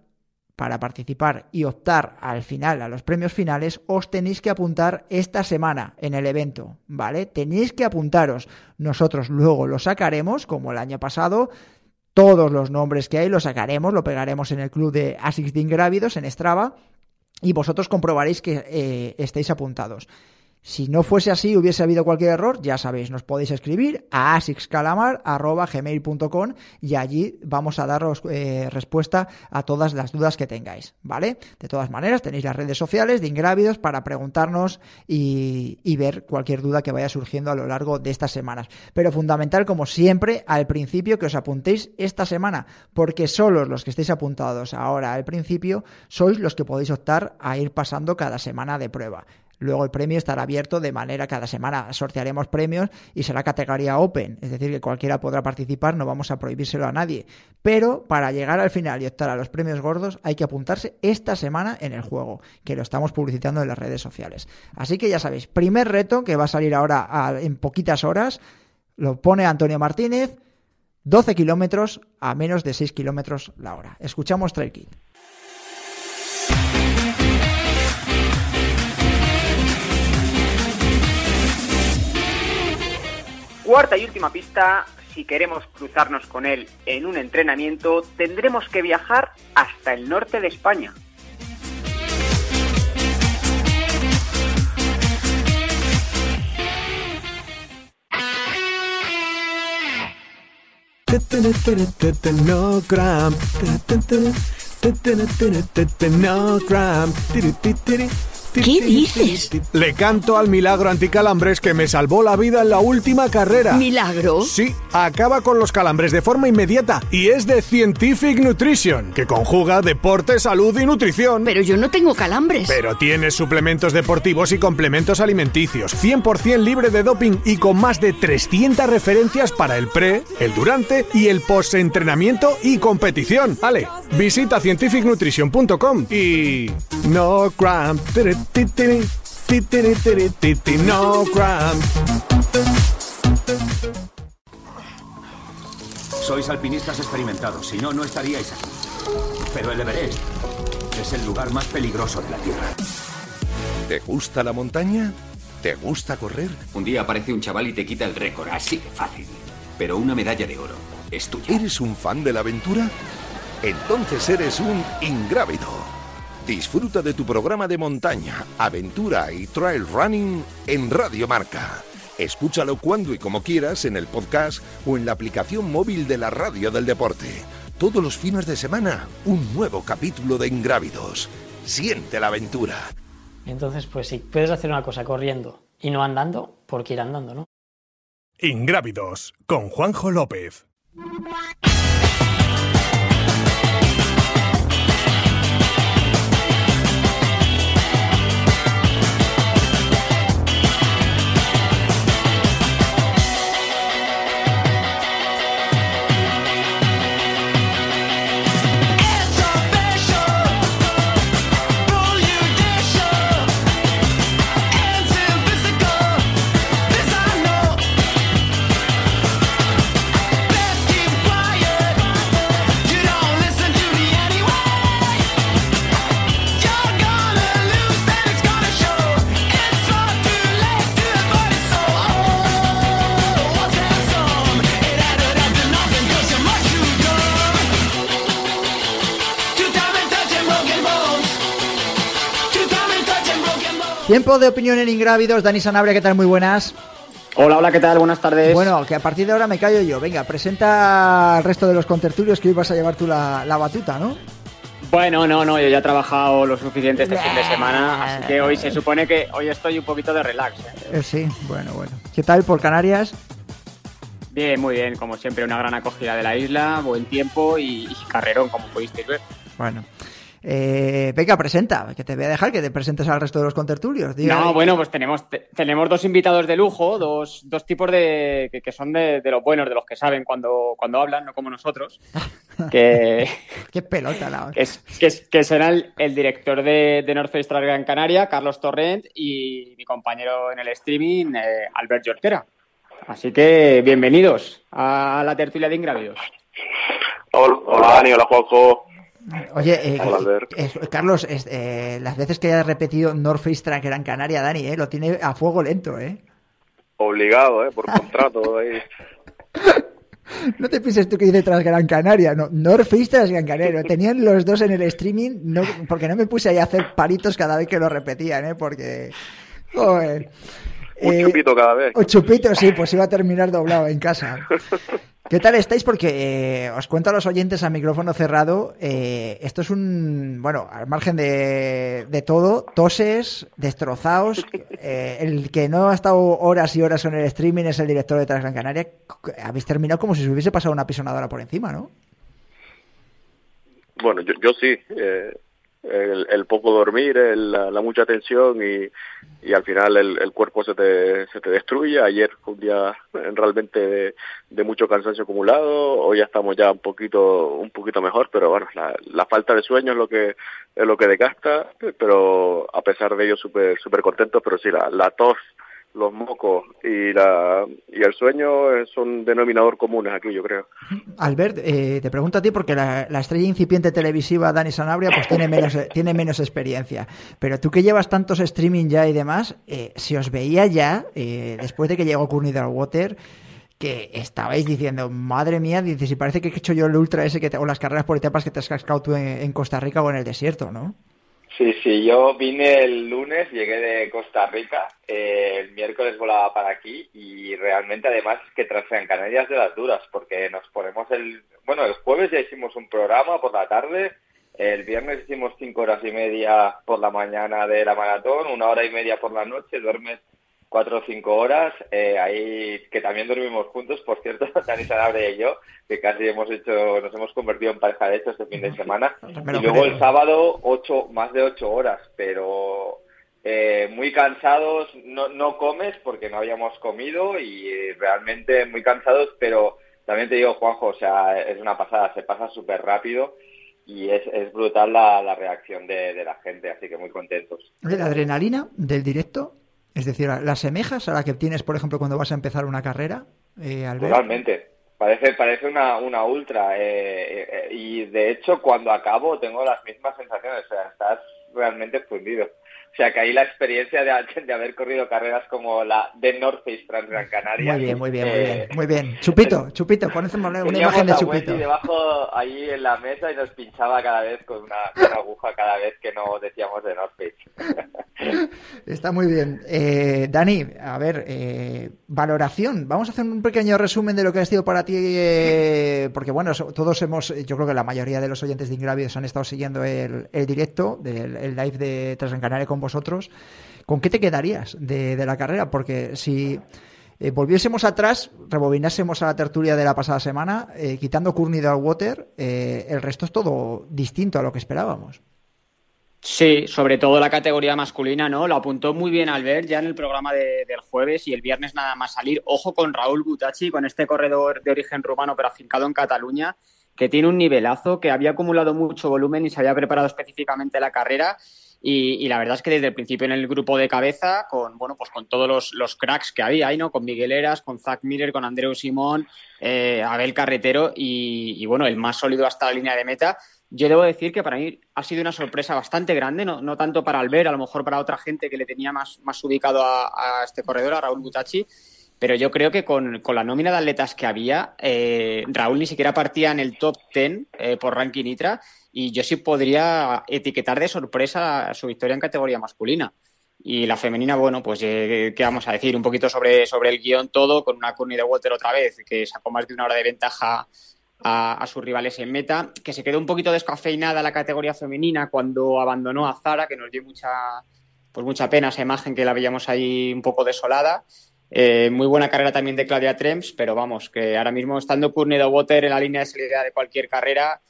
para participar y optar al final a los premios finales, os tenéis que apuntar esta semana en el evento, ¿vale? Tenéis que apuntaros. Nosotros luego lo sacaremos, como el año pasado, todos los nombres que hay los sacaremos, lo pegaremos en el club de ASICS de Ingrávidos, en Strava, y vosotros comprobaréis que eh, estéis apuntados. Si no fuese así, hubiese habido cualquier error, ya sabéis, nos podéis escribir a asixcalamar.gmail.com y allí vamos a daros eh, respuesta a todas las dudas que tengáis, ¿vale? De todas maneras, tenéis las redes sociales de Ingrávidos para preguntarnos y, y ver cualquier duda que vaya surgiendo a lo largo de estas semanas. Pero fundamental, como siempre, al principio que os apuntéis esta semana, porque solos los que estéis apuntados ahora al principio sois los que podéis optar a ir pasando cada semana de prueba. Luego el premio estará abierto de manera cada semana sortearemos premios y será categoría open, es decir, que cualquiera podrá participar, no vamos a prohibírselo a nadie. Pero para llegar al final y optar a los premios gordos hay que apuntarse esta semana en el juego, que lo estamos publicitando en las redes sociales. Así que ya sabéis, primer reto que va a salir ahora en poquitas horas, lo pone Antonio Martínez, 12 kilómetros a menos de 6 kilómetros la hora. Escuchamos Trail. Cuarta y última pista, si queremos cruzarnos con él en un entrenamiento, tendremos que viajar hasta el norte de España. ¿Qué dices? Le canto al milagro anticalambres que me salvó la vida en la última carrera. ¿Milagro? Sí, acaba con los calambres de forma inmediata y es de Scientific Nutrition, que conjuga deporte, salud y nutrición. Pero yo no tengo calambres. Pero tienes suplementos deportivos y complementos alimenticios, 100% libre de doping y con más de 300 referencias para el pre, el durante y el post-entrenamiento y competición. Ale, visita scientificnutrition.com y... No cramp. No cramp. Sois alpinistas experimentados, si no, no estaríais aquí. Pero el Everest es el lugar más peligroso de la Tierra. ¿Te gusta la montaña? ¿Te gusta correr? Un día aparece un chaval y te quita el récord, así de fácil. Pero una medalla de oro es tuya. ¿Eres un fan de la aventura? Entonces eres un ingrávido. Disfruta de tu programa de montaña, aventura y trail running en Radio Marca. Escúchalo cuando y como quieras en el podcast o en la aplicación móvil de la Radio del Deporte. Todos los fines de semana, un nuevo capítulo de Ingrávidos. Siente la aventura. Entonces, pues si puedes hacer una cosa corriendo y no andando, ¿por qué ir andando, no? Ingrávidos, con Juanjo López. Tiempo de opinión en Ingrávidos. Dani Sanabria, ¿qué tal? Muy buenas. Hola, hola, ¿qué tal? Buenas tardes. Bueno, que a partir de ahora me callo yo. Venga, presenta al resto de los contertulios que hoy vas a llevar tú la, la batuta, ¿no? Bueno, no, no, yo ya he trabajado lo suficiente este fin de semana, así que hoy se supone que hoy estoy un poquito de relax. ¿eh? Eh, sí, bueno, bueno. ¿Qué tal por Canarias? Bien, muy bien, como siempre, una gran acogida de la isla, buen tiempo y, y carrerón, como pudisteis ver. Bueno. Eh, venga, presenta, que te voy a dejar que te presentes al resto de los contertulios. Diga- No, bueno, pues tenemos, te- tenemos dos invitados de lujo, dos, dos tipos de que, que son de, de los buenos, de los que saben cuando, cuando hablan, no como nosotros. que, Qué pelota la que, es- que, es- que será el, el director de, de North Face Gran Canaria, Carlos Torrent, y mi compañero en el streaming, eh, Albert Jorquera. Así que bienvenidos a la tertulia de Ingrávidos. Hola, hola Dani, hola Juanjo. Oye, eh, Hola, Albert. eh, Carlos, eh, las veces que hayas repetido North Face Track Gran Canaria, Dani, eh, lo tiene a fuego lento, ¿eh? Obligado, ¿eh? Por contrato. No te pienses tú que dice tras Gran Canaria, no, North Face tras Gran Canaria. Lo Tenían los dos en el streaming, no, porque no me puse ahí a hacer palitos cada vez que lo repetían, ¿eh? Porque... joder. Un Eh, chupito cada vez. Un chupito, sí, pues iba a terminar doblado en casa. ¿Qué tal estáis? Porque eh, os cuento a los oyentes a micrófono cerrado, eh, esto es un, bueno, al margen de, de todo, toses, destrozados, eh, el que no ha estado horas y horas en el streaming es el director de Transgran Canaria, habéis terminado como si se hubiese pasado una pisonadora por encima, ¿no? Bueno, yo, yo sí. eh, el, el poco dormir, el- la, la mucha tensión y, y al final el, el cuerpo se te, se te destruye. Ayer fue un día realmente de, de mucho cansancio acumulado. Hoy ya estamos ya un poquito un poquito mejor, pero bueno, la, la falta de sueño es lo que es lo que desgasta. Pero a pesar de ello súper súper contentos. Pero sí, la, la tos, los mocos y la y el sueño eh, son denominador comunes aquí, yo creo. Albert, eh, te pregunto a ti porque la, la estrella incipiente televisiva Dani Sanabria pues tiene menos, tiene menos experiencia. Pero tú que llevas tantos streaming ya y demás, eh, si os veía ya, eh, después de que llegó Courtney Water, que estabais diciendo, madre mía, dices, si parece que he hecho yo el ultra ese que te- o las carreras por etapas que te has cascado tú en, en Costa Rica o en el desierto, ¿no? Sí, sí, yo vine el lunes, llegué de Costa Rica, eh, el miércoles volaba para aquí y realmente además es que Transgran Canarias de las duras porque nos ponemos el, bueno, el jueves ya hicimos un programa por la tarde, el viernes hicimos cinco horas y media por la mañana de la maratón, una hora y media por la noche, duermes cuatro o cinco horas, eh, ahí que también dormimos juntos, por cierto, Dani Sanabria y yo, que casi hemos hecho, nos hemos convertido en pareja de hecho este fin de semana. Y luego el sábado ocho, más de ocho horas, pero eh, muy cansados, no, no comes porque no habíamos comido y eh, realmente muy cansados, pero también te digo, Juanjo, o sea, es una pasada, se pasa súper rápido y es, es brutal la, la reacción de, de la gente, así que muy contentos. La adrenalina del directo, es decir, ¿la asemejas a la que tienes, por ejemplo, cuando vas a empezar una carrera, eh? Totalmente. Parece, parece una, una ultra. eh, eh, eh, y de hecho, cuando acabo, tengo las mismas sensaciones. O sea, estás realmente fundido. O sea, que ahí la experiencia de, de haber corrido carreras como la de North Face Trans Gran Canaria. Muy bien, muy bien, muy eh, bien. Muy bien. Chupito, Chupito, poned una imagen de Chupito. Debajo ahí en la mesa y nos pinchaba cada vez con una, con una aguja cada vez que no decíamos de North Face. Está muy bien. Eh, Dani, a ver, eh, valoración. Vamos a hacer un pequeño resumen de lo que ha sido para ti, eh, porque bueno, todos hemos, yo creo que la mayoría de los oyentes de Ingrávidos han estado siguiendo el, el directo, del, el live de Transgran Canaria con vosotros. ¿Con qué te quedarías de, la carrera? Porque si eh, volviésemos atrás, rebobinásemos a la tertulia de la pasada semana, eh, quitando Courtney Water, eh, el resto es todo distinto a lo que esperábamos. Sí, sobre todo la categoría masculina, ¿no? Lo apuntó muy bien Albert ya en el programa de- del jueves y el viernes nada más salir. Ojo con Raúl Butachi, con este corredor de origen rumano pero afincado en Cataluña, que tiene un nivelazo, que había acumulado mucho volumen y se había preparado específicamente la carrera. Y, y la verdad es que desde el principio en el grupo de cabeza, con bueno, pues con todos los, cracks que había ahí, ¿no? Con Miguel Eras, con Zach Miller, con Andreu Simón, eh, Abel Carretero y, y, bueno, el más sólido hasta la línea de meta. Yo debo decir que para mí ha sido una sorpresa bastante grande, no, no tanto para Albert, a lo mejor para otra gente que le tenía más, más ubicado a, a este corredor, a Raúl Butachi, pero yo creo que con, con la nómina de atletas que había, eh, Raúl ni siquiera partía en el top 10 eh, por ranking Nitra y yo sí podría etiquetar de sorpresa su victoria en categoría masculina. Y la femenina, bueno, pues eh, qué vamos a decir, un poquito sobre, sobre el guion todo, con una Courtney de Walter otra vez, que sacó más de una hora de ventaja a, a, sus rivales en meta, que se quedó un poquito descafeinada la categoría femenina cuando abandonó a Zara, que nos dio mucha, pues mucha pena esa imagen que la veíamos ahí un poco desolada. Eh, muy buena carrera también de Claudia Trems, pero vamos, que ahora mismo estando Courtney Water en la línea de salida de cualquier carrera,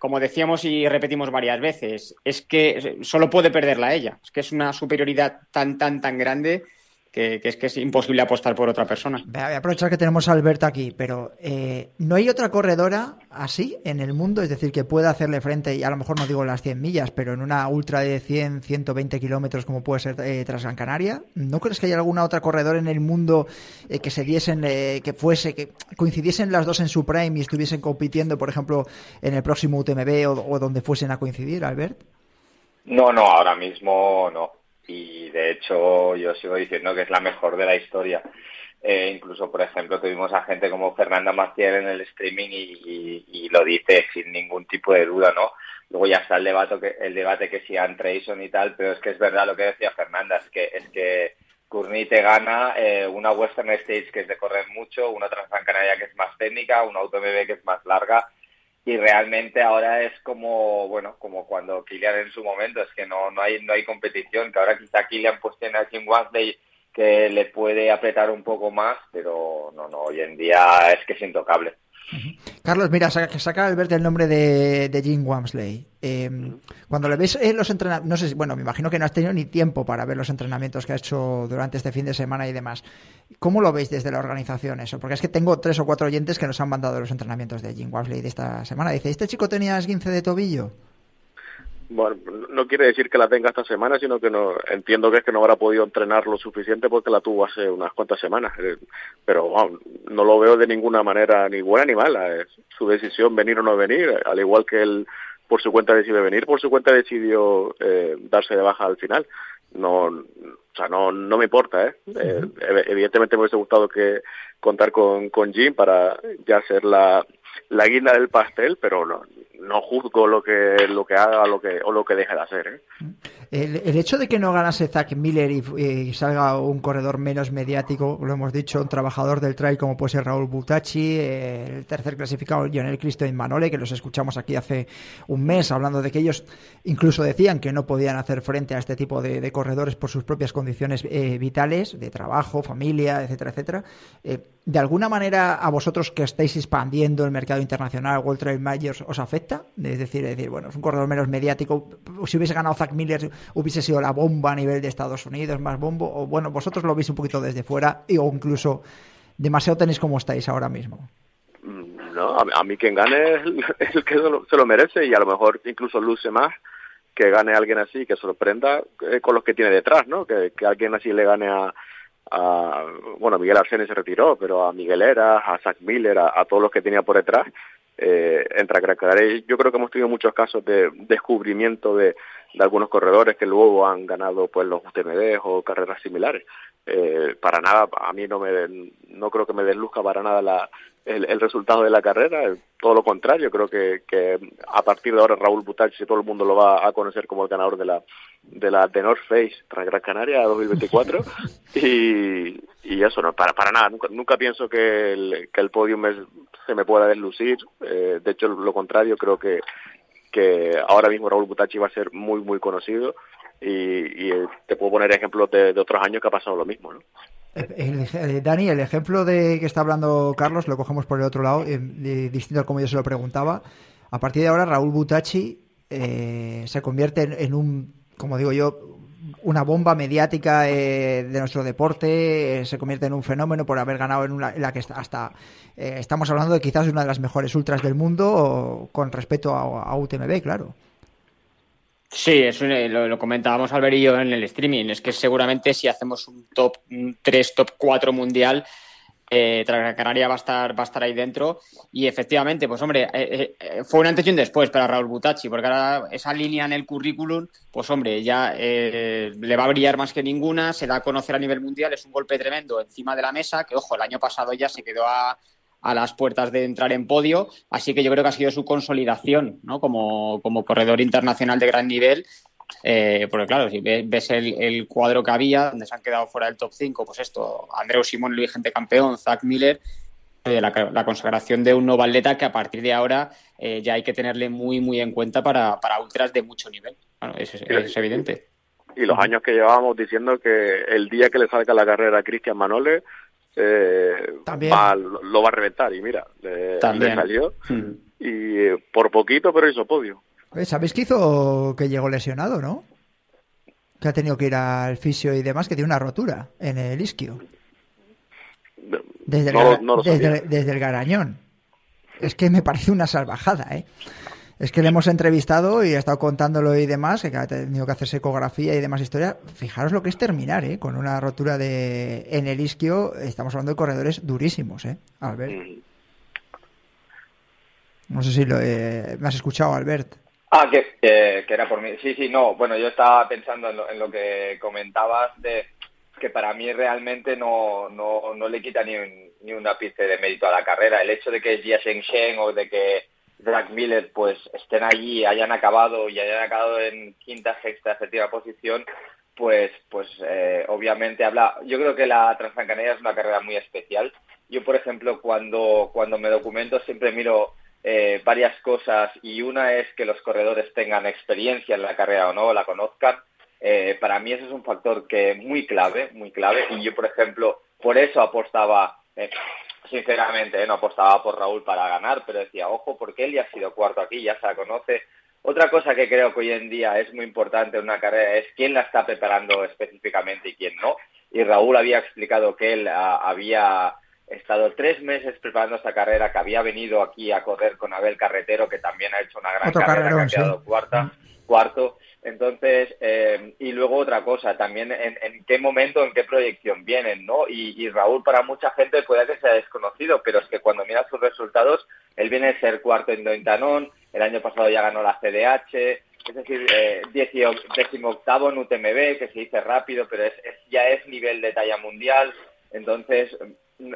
como decíamos y repetimos varias veces, es que solo puede perderla ella. Es que es una superioridad tan, tan, tan grande que, es que es imposible apostar por otra persona. Voy a aprovechar que tenemos a Alberto aquí, pero eh, ¿no hay otra corredora así en el mundo? Es decir, que pueda hacerle frente, y a lo mejor no digo las 100 millas, pero en una ultra de 100, 120 kilómetros como puede ser eh, Transgran Canaria. ¿No crees que hay alguna otra corredora en el mundo eh, que se diesen, eh, que fuese, que coincidiesen las dos en su prime y estuviesen compitiendo, por ejemplo, en el próximo UTMB o, o donde fuesen a coincidir, Albert? No, no, ahora mismo no y de hecho yo sigo diciendo que es la mejor de la historia. Eh, incluso, por ejemplo, tuvimos a gente como Fernanda Maciel en el streaming y, lo dice sin ningún tipo de duda, ¿no? Luego ya está el debate que, el debate que si Trayson y tal, pero es que es verdad lo que decía Fernanda, es que es que Courtney te gana eh, una Western States que es de correr mucho, una Transgran Canaria que es más técnica, una AutoMB que es más larga y realmente ahora es como bueno como cuando Kylian en su momento es que no no hay no hay competición que ahora quizá Kylian pues tiene a Jim Wasley que le puede apretar un poco más pero no no hoy en día es que es intocable Carlos, mira, saca, saca Albert el nombre de, de Jim Wamsley. Em, cuando le ves en los entrenamientos, no sé, bueno, me imagino que no has tenido ni tiempo para ver los entrenamientos que ha hecho durante este fin de semana y demás. ¿Cómo lo veis desde la organización eso? Porque es que tengo tres o cuatro oyentes que nos han mandado los entrenamientos de Jim Wamsley de esta semana. Dice, ¿este chico tenía esguince de tobillo? Bueno, no quiere decir que la tenga esta semana, sino que no entiendo que es que no habrá podido entrenar lo suficiente porque la tuvo hace unas cuantas semanas. Eh, pero no lo veo de ninguna manera ni buena ni mala. Es su decisión venir o no venir, al igual que él por su cuenta decide venir, por su cuenta decidió eh, darse de baja al final. No, o sea, no, no me importa, ¿eh? eh evidentemente me hubiese gustado que contar con, con Jim para ya ser la, la guinda del pastel, pero no, no juzgo lo que lo que haga lo que, o lo que deje de hacer. ¿eh? El, hecho de que no ganase Zach Miller y, salga un corredor menos mediático, lo hemos dicho, un trabajador del trail como puede ser Raúl Butachi, el tercer clasificado Lionel Cristo Manole, que los escuchamos aquí hace un mes hablando de que ellos incluso decían que no podían hacer frente a este tipo de, corredores por sus propias condiciones eh, vitales, de trabajo, familia, etcétera, etcétera. Eh, ¿De alguna manera a vosotros que estáis expandiendo el mercado internacional, World Trail Majors, os afecta? Es decir, decir, bueno, es un corredor menos mediático. Si hubiese ganado Zach Miller, hubiese sido la bomba a nivel de Estados Unidos, más bombo. O bueno, vosotros lo veis un poquito desde fuera, o incluso demasiado tenéis como estáis ahora mismo. No, a, mí quien gane es el, que se lo, merece y a lo mejor incluso luce más que gane alguien así, que sorprenda eh, con los que tiene detrás, ¿no? Que, que alguien así le gane a a, bueno, Miguel Arsene se retiró, pero a Miguel Era, a Zach Miller, a, todos los que tenía por detrás, eh, entre Yo creo que hemos tenido muchos casos de descubrimiento de, de algunos corredores que luego han ganado pues los UTMB o carreras similares. Eh, para nada, a mí no me no creo que me desluzca para nada la, el, resultado de la carrera, todo lo contrario, creo que, que a partir de ahora Raúl Butach todo el mundo lo va a conocer como el ganador de la de la de North Face Gran Canaria 2024 y, y eso no para para nada nunca, nunca pienso que el, que el podium se me pueda deslucir eh, de hecho lo contrario creo que que ahora mismo Raúl Butachi va a ser muy, muy conocido y, te puedo poner ejemplos de, otros años que ha pasado lo mismo, ¿no? Dani, el ejemplo de que está hablando Carlos lo cogemos por el otro lado, eh, distinto a como yo se lo preguntaba. A partir de ahora, Raúl Butachi eh, se convierte en, un, como digo yo, una bomba mediática eh, de nuestro deporte, se convierte en un fenómeno por haber ganado en, una, la que hasta eh, estamos hablando de quizás una de las mejores ultras del mundo con respecto a, UTMB, claro. Sí, eso lo, comentábamos Albert y yo en el streaming. Es que seguramente si hacemos un top 3, top 4 mundial, eh, Canaria va a estar va a estar ahí dentro y efectivamente pues hombre eh, eh, fue un antes y un después para Raúl Butachi porque ahora esa línea en el currículum pues hombre ya le va a brillar más que ninguna se da a conocer a nivel mundial es un golpe tremendo encima de la mesa que ojo el año pasado ya se quedó a, a las puertas de entrar en podio, así que yo creo que ha sido su consolidación ¿no? como, como corredor internacional de gran nivel. Eh, porque claro, si ves, el, cuadro que había, donde se han quedado fuera del top 5, pues esto, Andreu Simón, el vigente campeón, Zach Miller, eh, la, consagración de un nuevo atleta que a partir de ahora eh, ya hay que tenerle muy, muy en cuenta para, para ultras de mucho nivel. Bueno, es, es, evidente. Y los años que llevábamos diciendo que el día que le salga la carrera a Cristian Manole eh, También. va- lo va a reventar. Y mira, le, También. le salió. Mm. Y eh, por poquito, pero hizo podio. ¿Sabéis que hizo que llegó lesionado, no? Que ha tenido que ir al fisio y demás, que tiene una rotura en el isquio. Desde el, No, desde, el- desde el garañón. Es que me parece una salvajada, ¿eh? Es que le hemos entrevistado y ha estado contándolo y demás, que ha tenido que hacerse ecografía y demás historia. Fijaros lo que es terminar, ¿eh? Con una rotura de en el isquio. Estamos hablando de corredores durísimos, ¿eh? Albert. Mm. No sé si lo, eh, me has escuchado, Albert. Ah, que, que, era por mí. Sí, sí, no. Bueno, yo estaba pensando en lo, en lo que comentabas de que para mí realmente no, no, no le quita ni un, ni un ápice de mérito a la carrera. El hecho de que Jia Sheng Sheng o de que Drag Miller pues estén allí, hayan acabado y hayan acabado en quinta, sexta, séptima posición, pues, pues eh, obviamente habla. Yo creo que la Transgran Canaria es una carrera muy especial. Yo, por ejemplo, cuando, cuando me documento siempre miro eh, varias cosas y una es que los corredores tengan experiencia en la carrera o no, la conozcan. Eh, para mí ese es un factor que muy clave, muy clave. Y yo, por ejemplo, por eso apostaba, eh, sinceramente, no apostaba por Raúl para ganar, pero decía, ojo, porque él ya ha sido cuarto aquí, ya se la conoce. Otra cosa que creo que hoy en día es muy importante en una carrera es quién la está preparando específicamente y quién no. Y Raúl había explicado que él ah, había estado tres meses preparando esta carrera, que había venido aquí a correr con Abel Carretero, que también ha hecho una gran Otro carrera, carrerón, que ha quedado sí. cuarta, cuarto. Entonces, eh, y luego otra cosa, también en, en qué momento, en qué proyección vienen, ¿no? Y, y Raúl para mucha gente puede que sea desconocido, pero es que cuando miras sus resultados, él viene a ser cuarto en Dointanón, el año pasado ya ganó la CDH, es decir, eh, décimo octavo en UTMB, que se dice rápido, pero es, es- ya es nivel de talla mundial. Entonces,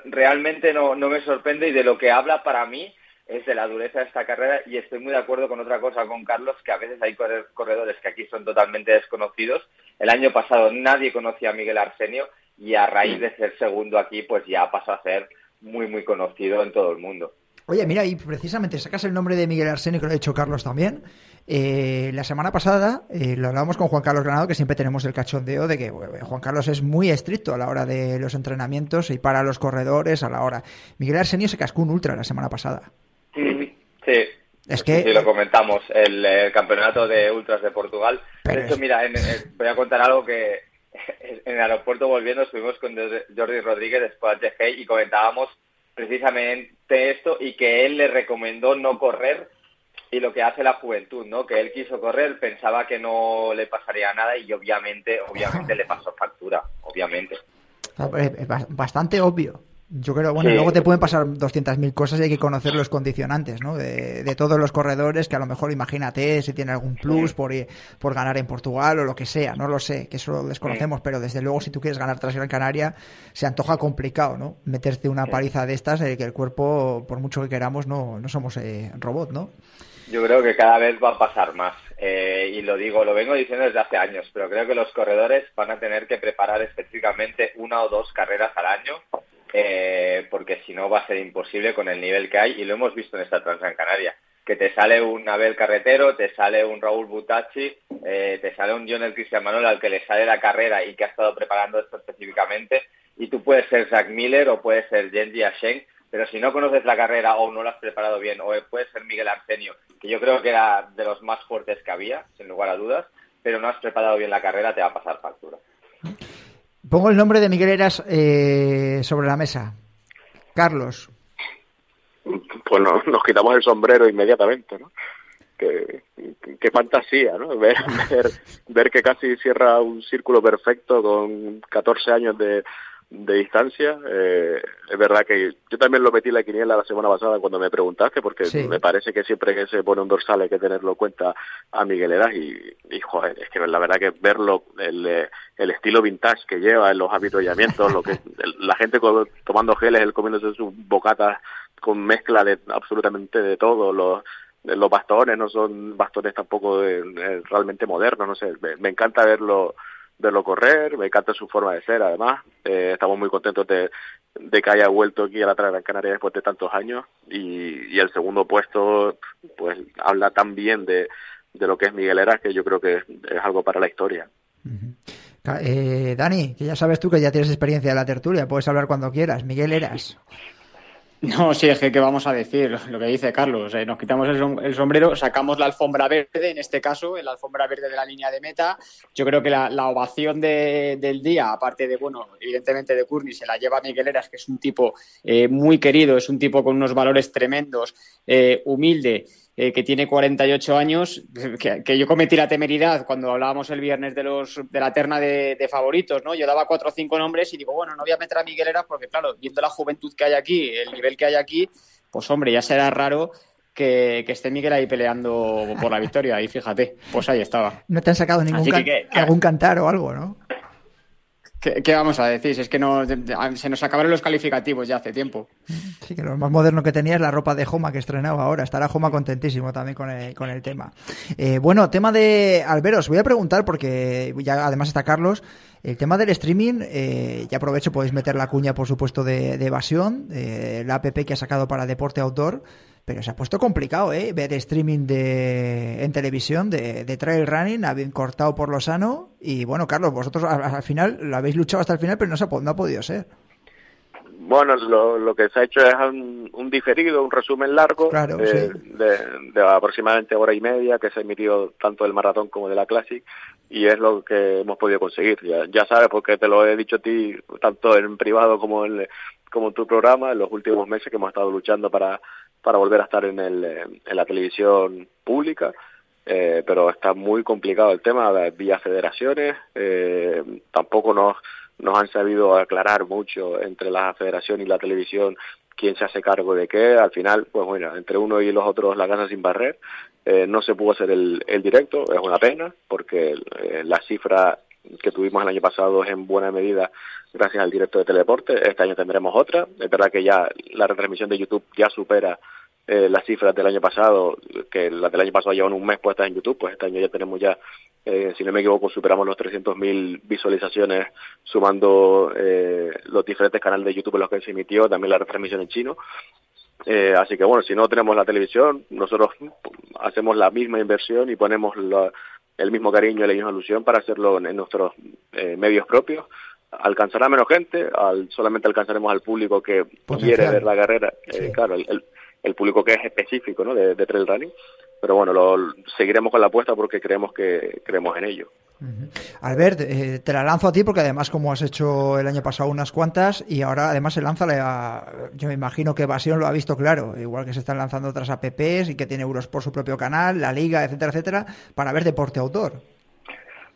realmente no, no me sorprende y de lo que habla para mí es de la dureza de esta carrera y estoy muy de acuerdo con otra cosa con Carlos, que a veces hay corre- corredores que aquí son totalmente desconocidos. El año pasado nadie conocía a Miguel Arsenio y a raíz de ser segundo aquí, pues ya pasó a ser muy, muy conocido en todo el mundo. Oye, mira, y precisamente sacas el nombre de Miguel Arsenio, que lo ha hecho Carlos también. Eh, la semana pasada eh, lo hablábamos con Juan Carlos Granado, que siempre tenemos el cachondeo de que bueno, Juan Carlos es muy estricto a la hora de los entrenamientos y para los corredores a la hora. Miguel Arsenio se cascó un ultra la semana pasada. Sí, Es que sí, lo comentamos, el, eh, campeonato de ultras de Portugal. Pero de hecho, es- mira, en- en- voy a contar algo que en el aeropuerto volviendo estuvimos con Jordi Rodríguez después de y comentábamos precisamente esto y que él le recomendó no correr y lo que hace la juventud, ¿no? Que él quiso correr, pensaba que no le pasaría nada y obviamente, obviamente le pasó factura, obviamente. eh, es ba- bastante obvio. Yo creo, bueno, Sí. luego te pueden pasar 200.000 cosas y hay que conocer los condicionantes, ¿no? De, de todos los corredores, que a lo mejor imagínate si tiene algún plus por, por ganar en Portugal o lo que sea, no lo sé, que eso lo desconocemos, pero desde luego si tú quieres ganar tras Gran Canaria, se antoja complicado, ¿no? Meterte una paliza de estas, eh, que el cuerpo, por mucho que queramos, no, no somos eh, robot, ¿no? Yo creo que cada vez va a pasar más. Eh, y lo digo, lo vengo diciendo desde hace años, pero creo que los corredores van a tener que preparar específicamente una o dos carreras al año, eh, porque si no va a ser imposible con el nivel que hay, y lo hemos visto en esta Transgran Canaria, que te sale un Abel Carretero, te sale un Raúl Butacci, eh, te sale un Jonel Cristian Manuel al que le sale la carrera y que ha estado preparando esto específicamente, y tú puedes ser Zach Miller o puedes ser Genji Asheng, pero si no conoces la carrera o no lo has preparado bien, o puede ser Miguel Arsenio, que yo creo que era de los más fuertes que había, sin lugar a dudas, pero no has preparado bien la carrera, te va a pasar factura. Pongo el nombre de Miguel Eras eh, sobre la mesa. Carlos. Pues no- nos quitamos el sombrero inmediatamente, ¿no? Qué, qué fantasía, ¿no? Ver, ver, ver que casi cierra un círculo perfecto con 14 años de, de distancia. Eh, es verdad que yo también lo metí en la quiniela la semana pasada cuando me preguntaste, porque Sí. me parece que siempre que se pone un dorsal hay que tenerlo en cuenta a Miguel Eras y, y, joder, es que la verdad que verlo, el, el estilo vintage que lleva en los avituallamientos, lo que el- la gente tomando geles, él comiéndose sus bocatas con mezcla de absolutamente de todo, los los bastones no son bastones tampoco de- eh, realmente modernos, no sé, me, me encanta verlo verlo correr, me encanta su forma de ser además, Eh, estamos muy contentos de, que haya vuelto aquí a la Gran Canaria después de tantos años y, el segundo puesto pues habla tan bien de, de lo que es Miguel Eras que yo creo que es, algo para la historia. Eh, Dani, que ya sabes tú que ya tienes experiencia de la tertulia, puedes hablar cuando quieras. Miguel Eras. No, sí, es que ¿qué vamos a decir? Lo- que dice Carlos, eh, nos quitamos el, el sombrero, sacamos la alfombra verde, en este caso, la alfombra verde de la línea de meta. Yo creo que la, ovación de- del día, aparte de, bueno, evidentemente de Courtney, se la lleva Miguel Eras, que es un tipo eh, muy querido, es un tipo con unos valores tremendos, eh, humilde, eh, que tiene 48 años, que, que yo cometí la temeridad cuando hablábamos el viernes de los de la terna de, de favoritos, ¿no? Yo daba cuatro o cinco nombres y digo, bueno, no voy a meter a Miguel Eras porque, claro, viendo la juventud que hay aquí, el nivel que hay aquí, pues hombre, ya será raro que, que esté Miguel ahí peleando por la victoria. Y fíjate, pues ahí estaba. No te han sacado ningún can- que- algún cantar o algo, ¿no? ¿Qué, vamos a decir? Es que no, se nos acabaron los calificativos ya hace tiempo. Sí, que lo más moderno que tenía es la ropa de Joma que estrenaba ahora. Estará Joma contentísimo también con el, con el tema. Eh, bueno, tema de Alberos, voy a preguntar porque ya además está Carlos. El tema del streaming, eh, ya aprovecho, podéis meter la cuña, por supuesto, de, de evasión, eh, la app que ha sacado para deporte outdoor. Pero se ha puesto complicado, ¿eh? Ver streaming de, en televisión de, de trail running, habéis cortado por lo sano. Y bueno, Carlos, vosotros al, al final lo habéis luchado hasta el final, pero no, se ha, no ha podido ser. Bueno, lo, lo que se ha hecho es un, un diferido, un resumen largo Claro, de, sí. de- de aproximadamente hora y media que se ha emitido tanto del maratón como de la Classic y es lo que hemos podido conseguir. Ya, ya sabes, porque te lo he dicho a ti tanto en privado como en, como en tu programa en los últimos meses que hemos estado luchando para, para volver a estar en, el, eh, en la televisión pública. Eh, pero está muy complicado el tema vía federaciones. Eh, tampoco nos, nos han sabido aclarar mucho entre la federación y la televisión quién se hace cargo de qué. Al final, pues bueno, entre uno y los otros la casa sin barrer. Eh, no se pudo hacer el, el directo, es una pena, porque eh, la cifra que tuvimos el año pasado es en buena medida gracias al directo de Teleporte. Este año tendremos otra. Es verdad que ya la retransmisión de YouTube ya supera eh, las cifras del año pasado, que la del año pasado llevan un mes puestas en YouTube, pues este año ya tenemos ya, eh, si no me equivoco, superamos los 300.000 visualizaciones sumando eh, los diferentes canales de YouTube en los que se emitió, también la retransmisión en chino. Eh, así que bueno, si no tenemos la televisión, nosotros hacemos la misma inversión y ponemos la- el mismo cariño y la misma ilusión para hacerlo en, en nuestros eh, medios propios. Alcanzará menos gente, al, solamente alcanzaremos al público que Potencial. quiere ver la carrera, eh, claro, el, el- el público que es específico ¿no? de, de trail running. Pero bueno, lo, seguiremos con la apuesta porque creemos que creemos en ello. Albert, eh, te la lanzo a ti porque además como has hecho el año pasado unas cuantas y ahora además se lanza la, yo me imagino que Evasión lo ha visto claro, igual que se están lanzando otras apps y que tiene euros por su propio canal, la liga, etcétera, etcétera, para ver deporte autor.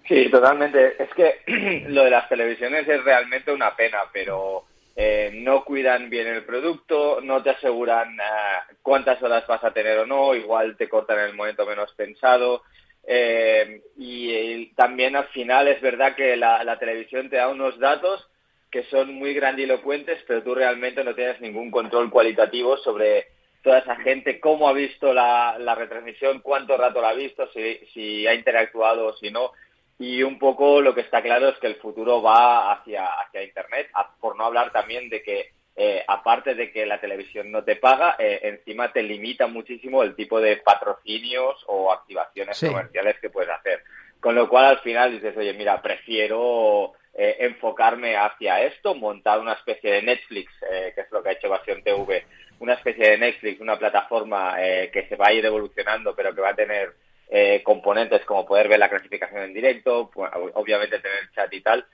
Sí, totalmente. Es que lo de las televisiones es realmente una pena, pero eh, no cuidan bien el producto, no te aseguran eh, cuántas horas vas a tener o no, igual te cortan en el momento menos pensado. Eh, y, eh, también al final es verdad que la, la televisión te da unos datos que son muy grandilocuentes, pero tú realmente no tienes ningún control cualitativo sobre toda esa gente, cómo ha visto la, la retransmisión, cuánto rato la ha visto, si, si ha interactuado o si no. Y un poco lo que está claro es que el futuro va hacia, hacia Internet, por no hablar también de que, eh, aparte de que la televisión no te paga, eh, encima te limita muchísimo el tipo de patrocinios o activaciones Sí. comerciales que puedes hacer. Con lo cual al final dices, oye, mira, prefiero eh, enfocarme hacia esto, montar una especie de Netflix, eh, que es lo que ha hecho Evasión TV, una especie de Netflix, una plataforma eh, que se va a ir evolucionando, pero que va a tener eh, componentes como poder ver la clasificación en directo, pues, obviamente tener chat y tal.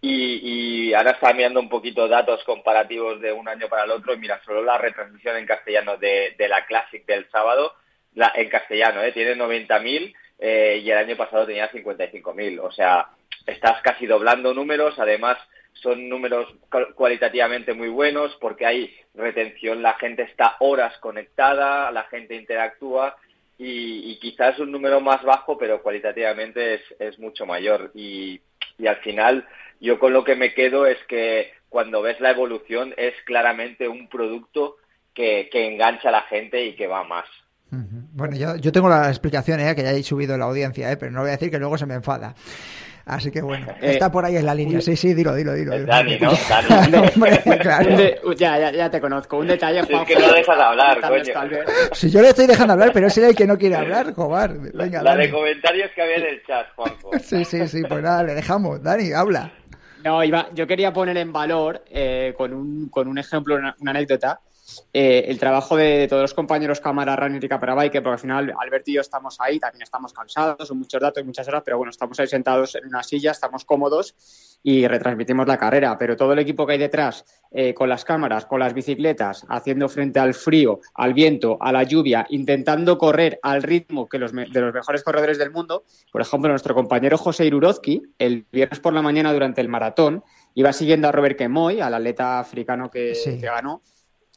Y, y ahora está mirando un poquito datos comparativos de un año para el otro. Y mira, solo la retransmisión en castellano de, de la Classic del sábado, la, en castellano, ¿eh? tiene 90.000 eh, y el año pasado tenía 55.000. O sea, estás casi doblando números. Además, son números cual- cualitativamente muy buenos porque hay retención, la gente está horas conectada, la gente interactúa y, y quizás un número más bajo, pero cualitativamente es, es mucho mayor. Y, y al final, yo con lo que me quedo es que cuando ves la evolución es claramente un producto que, que engancha a la gente y que va más. Bueno, yo, yo tengo la explicación, ¿eh? que ya he subido la audiencia, ¿eh? pero no voy a decir que luego se me enfada. Así que bueno, Eh, está por ahí en la línea. Sí, sí, dilo, dilo, dilo. Dani, ¿no? Dani. Hombre, claro. Un de- ya, ya, ya te conozco. Un detalle, Si es que no dejas de hablar, Tal vez, coño. Si yo le estoy dejando hablar, pero es él el que no quiere hablar, Jobar. Venga, La de comentarios que había en el chat, Juanjo. Sí, sí, sí, pues nada, le dejamos. Dani, habla. No, iba, yo quería poner en valor, eh, con, un, con un ejemplo, una, una anécdota, eh, el trabajo de todos los compañeros cámara running y cámara bike, porque al final Alberto y yo estamos ahí, también estamos cansados, son muchos datos, muchas horas, pero bueno, estamos ahí sentados en una silla, estamos cómodos y retransmitimos la carrera, pero todo el equipo que hay detrás, eh, con las cámaras, con las bicicletas, haciendo frente al frío, al viento, a la lluvia, intentando correr al ritmo que los de los mejores corredores del mundo, por ejemplo, nuestro compañero José Irurozki, el viernes por la mañana durante el maratón, iba siguiendo a Robert Kemoy, al atleta africano que, Sí. que ganó,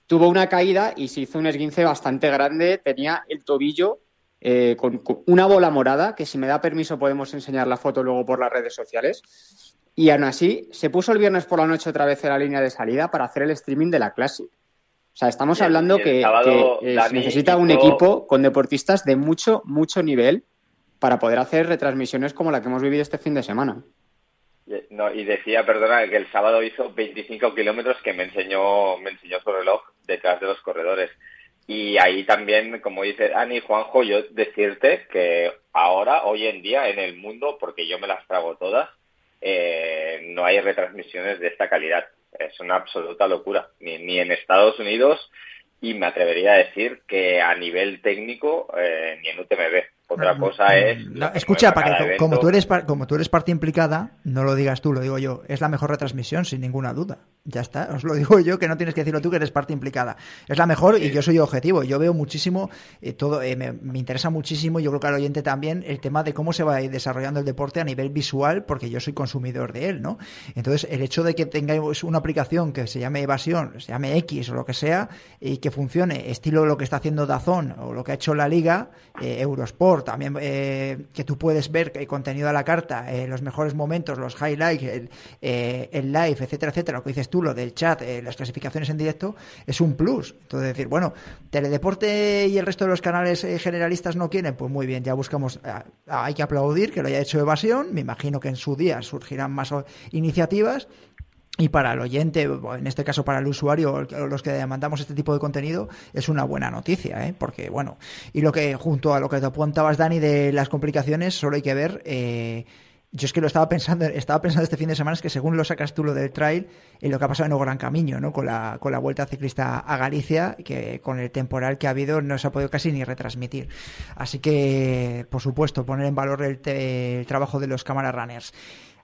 tuvo una caída y se hizo un esguince bastante grande, tenía el tobillo eh, con, con una bola morada, que si me da permiso podemos enseñar la foto luego por las redes sociales. Y aún así, se puso el viernes por la noche otra vez en la línea de salida para hacer el streaming de la Classic. O sea, estamos Y hablando y que, sábado, que, eh, Dani se necesita un equipo con deportistas de mucho, mucho nivel para poder hacer retransmisiones como la que hemos vivido este fin de semana. No, y decía, perdona, que el sábado hizo 25 kilómetros que me enseñó, me enseñó su reloj detrás de los corredores. Y ahí también, como dice Dani, Juanjo, yo decirte que ahora, hoy en día, en el mundo, porque yo me las trago todas, eh, no hay retransmisiones de esta calidad. Es una absoluta locura. Ni, ni en Estados Unidos, y me atrevería a decir que a nivel técnico, eh, ni en UTMB. Otra cosa es... No, lo que escucha, para que, evento. como, tú eres, como tú eres parte implicada, no lo digas tú, lo digo yo. Es la mejor retransmisión, sin ninguna duda. Ya está, os lo digo yo, que no tienes que decirlo tú, que eres parte implicada. Es la mejor y yo soy objetivo. Yo veo muchísimo, eh, todo eh, me, me interesa muchísimo, yo creo que al oyente también, el tema de cómo se va a ir desarrollando el deporte a nivel visual, porque yo soy consumidor de él, ¿no? Entonces, el hecho de que tengáis una aplicación que se llame Evasión, se llame X o lo que sea, y que funcione, estilo lo que está haciendo Dazón o lo que ha hecho la Liga, eh, Eurosport, también eh, que tú puedes ver el contenido a la carta, eh, los mejores momentos, los highlights, el, eh, el live, etcétera, etcétera, lo que dices tú, lo del chat, eh, las clasificaciones en directo, es un plus. Entonces, decir, bueno, Teledeporte y el resto de los canales generalistas no quieren, pues muy bien, ya buscamos, ah, ah, hay que aplaudir que lo haya hecho Evasión, me imagino que en su día surgirán más iniciativas. Y para el oyente, en este caso para el usuario, los que demandamos este tipo de contenido, es una buena noticia, ¿eh? porque bueno, y lo que junto a lo que te apuntabas, Dani, de las complicaciones, solo hay que ver, eh, yo es que lo estaba pensando, estaba pensando este fin de semana, es que según lo sacas tú lo del trail, en lo que ha pasado en el Gran Camino, ¿no? con, la, con la vuelta ciclista a Galicia, que con el temporal que ha habido no se ha podido casi ni retransmitir. Así que, por supuesto, poner en valor el, el trabajo de los cámara runners.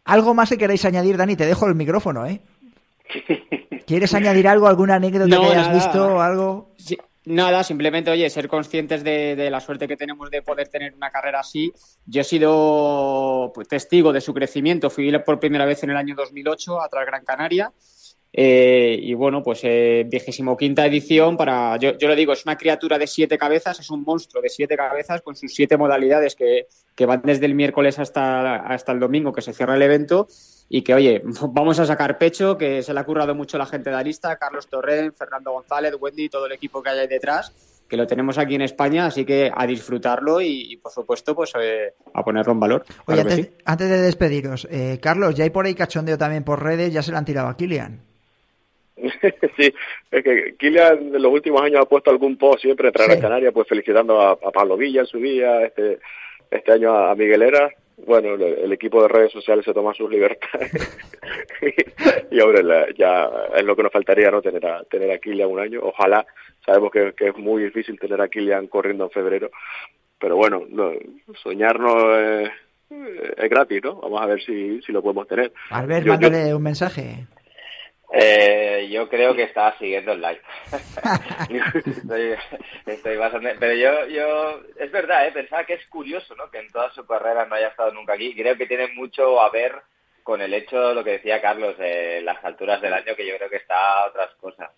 ¿Algo más que queréis añadir, Dani? Te dejo el micrófono, ¿eh? ¿Quieres añadir algo, alguna anécdota No, que hayas nada. visto o algo? Sí, nada, simplemente, oye, ser conscientes de, de la suerte que tenemos de poder tener una carrera así. Yo he sido pues, testigo de su crecimiento. Fui por primera vez en el año 2008 a Gran Canaria. Eh, y bueno, pues vigésimo quinta edición para, yo, yo lo digo, es una criatura de siete cabezas, es un monstruo de siete cabezas con sus siete modalidades que, que van desde el miércoles hasta, hasta el domingo que se cierra el evento y que, oye, vamos a sacar pecho, que se le ha currado mucho la gente de Arista, Carlos Torren, Fernando González, Wendy, todo el equipo que hay ahí detrás, que lo tenemos aquí en España, así que a disfrutarlo y, y, por supuesto, pues eh, a ponerlo en valor. Oye, Claro antes, sí. antes de despediros, eh, Carlos, ya hay por ahí cachondeo también por redes, ya se le han tirado a Kilian. sí, es que Kilian en los últimos años ha puesto algún post siempre entre Gran Canaria, pues felicitando a, a Pablo Villa en su día, este, este año a, a Miguel Era. Bueno, el, el equipo de redes sociales se toma sus libertades. y la- ya es lo que nos faltaría, ¿no? Tener a, tener a Kilian un año. Ojalá, sabemos que, que es muy difícil tener a Kilian corriendo en febrero. Pero bueno, no, soñar no es, gratis, ¿no? Vamos a ver si, si lo podemos tener. Albert, Yo- yo- mándale un mensaje. Eh, yo creo que estaba siguiendo el live. estoy, estoy bastante... Pero yo, yo, es verdad, ¿eh? pensaba que es curioso, ¿no? Que en toda su carrera no haya estado nunca aquí. Creo que tiene mucho a ver con el hecho, lo que decía Carlos, de las alturas del año, que yo creo que está a otras cosas.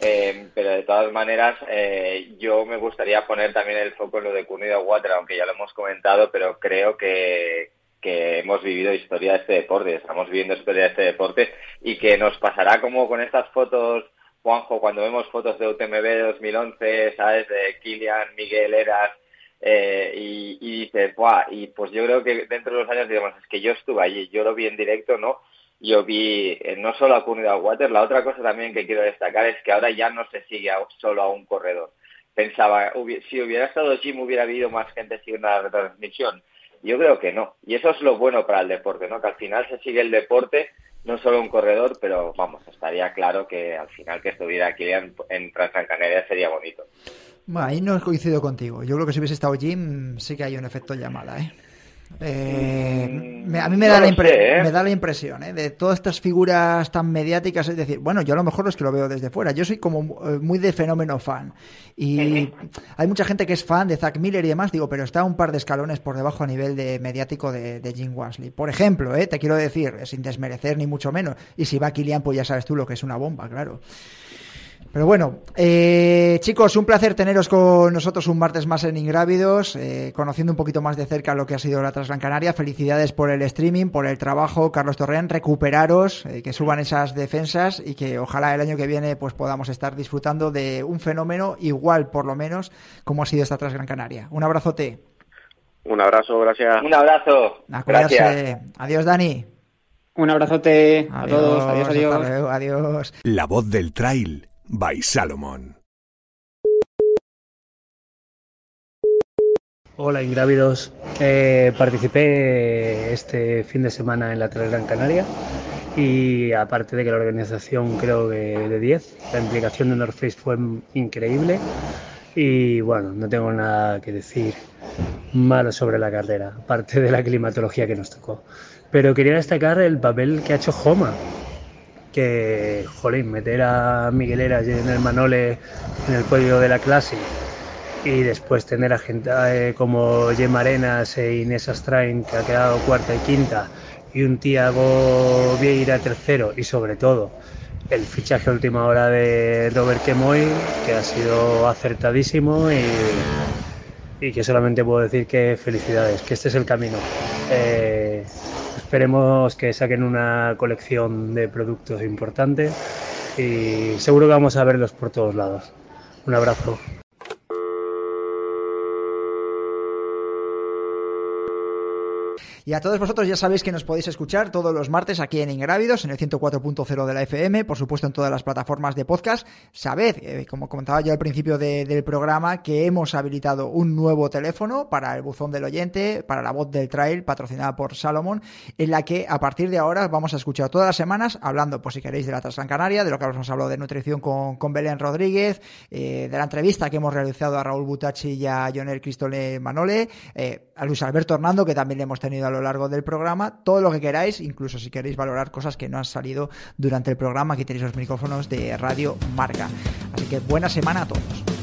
Eh, pero de todas maneras, eh, yo me gustaría poner también el foco en lo de Cunido Water, aunque ya lo hemos comentado, pero creo que, que hemos vivido historia de este deporte, estamos viviendo historia de este deporte y que nos pasará como con estas fotos, Juanjo, cuando vemos fotos de UTMB de 2011, ¿sabes? De Kilian, Miguel Eras, eh, y, y dices, Buah, y pues yo creo que dentro de los años digamos, es que yo estuve allí, yo lo vi en directo, ¿no? Yo vi eh, no solo a Comunidad Water, la otra cosa también que quiero destacar es que ahora ya no se sigue a- solo a un corredor. Pensaba, hubi- si hubiera estado Jim, hubiera habido más gente siguiendo la retransmisión. Yo creo que no. Y eso es lo bueno para el deporte, ¿no? Que al final se sigue el deporte, no solo un corredor, pero vamos, estaría claro que al final que estuviera aquí en, en Transgran Canaria sería bonito. Ahí no coincido contigo. Yo creo que si hubiese estado Jim, sí que hay un efecto llamada, ¿eh? Eh, me- a mí me no da, la sé, ¿eh? me da la impresión ¿eh? de todas estas figuras tan mediáticas, es decir, bueno, yo a lo mejor es que lo veo desde fuera, yo soy como eh, muy de fenómeno fan y hay mucha gente que es fan de Zack Miller y demás, digo, pero está un par de escalones por debajo a nivel de mediático de, de Jim Wasley. Por ejemplo, ¿eh? te quiero decir, sin desmerecer ni mucho menos, y si va Kilian, pues ya sabes tú lo que es una bomba, claro. Pero bueno, eh, chicos, un placer teneros con nosotros un martes más en Ingrávidos, eh, conociendo un poquito más de cerca lo que ha sido la Transgran Canaria. Felicidades por el streaming, por el trabajo, Carlos Torreán, recuperaros, eh, que suban esas defensas y que ojalá el año que viene pues podamos estar disfrutando de un fenómeno igual, por lo menos, como ha sido esta Transgran Canaria. Un abrazote. Un abrazo, gracias. Un abrazo. Cuidarse. Adiós, Dani. Un abrazote a todos. Adiós, adiós. luego, adiós. La voz del trail by Salomon. Hola, ingrávidos. Eh, participé este fin de semana en la Gran Canaria y aparte de que la organización creo que de 10, la implicación de North Face fue increíble y bueno, no tengo nada que decir malo sobre la carrera, aparte de la climatología que nos tocó. Pero quería destacar el papel que ha hecho Joma, que, jolín, meter a Miguel Eras en el Manole en el podio de la clase y después tener a gente eh, como Gemma Arenas e Inés Astrain, que ha quedado cuarta y quinta, y un Tiago Vieira tercero, y sobre todo el fichaje a última hora de Robert Kemoy, que ha sido acertadísimo y, y que solamente puedo decir que felicidades, que este es el camino. Eh, esperemos que saquen una colección de productos importante y seguro que vamos a verlos por todos lados. Un abrazo. Y a todos vosotros ya sabéis que nos podéis escuchar todos los martes aquí en Ingrávidos, en el 104.0 de la FM, por supuesto en todas las plataformas de podcast. Sabed, eh, como comentaba yo al principio de- del programa, que hemos habilitado un nuevo teléfono para el buzón del oyente, para la voz del trail, patrocinada por Salomon, en la que a partir de ahora vamos a escuchar todas las semanas, hablando, pues si queréis, de la Transgran Canaria, de lo que hemos hablado de nutrición con, con Belén Rodríguez, eh, de la entrevista que hemos realizado a Raúl Butachi y a Jonel Cristole Manole, eh, a Luis Alberto Hernando, que también le hemos tenido a lo largo del programa, todo lo que queráis, incluso si queréis valorar cosas que no han salido durante el programa, aquí tenéis los micrófonos de Radio Marca. Así que buena semana a todos.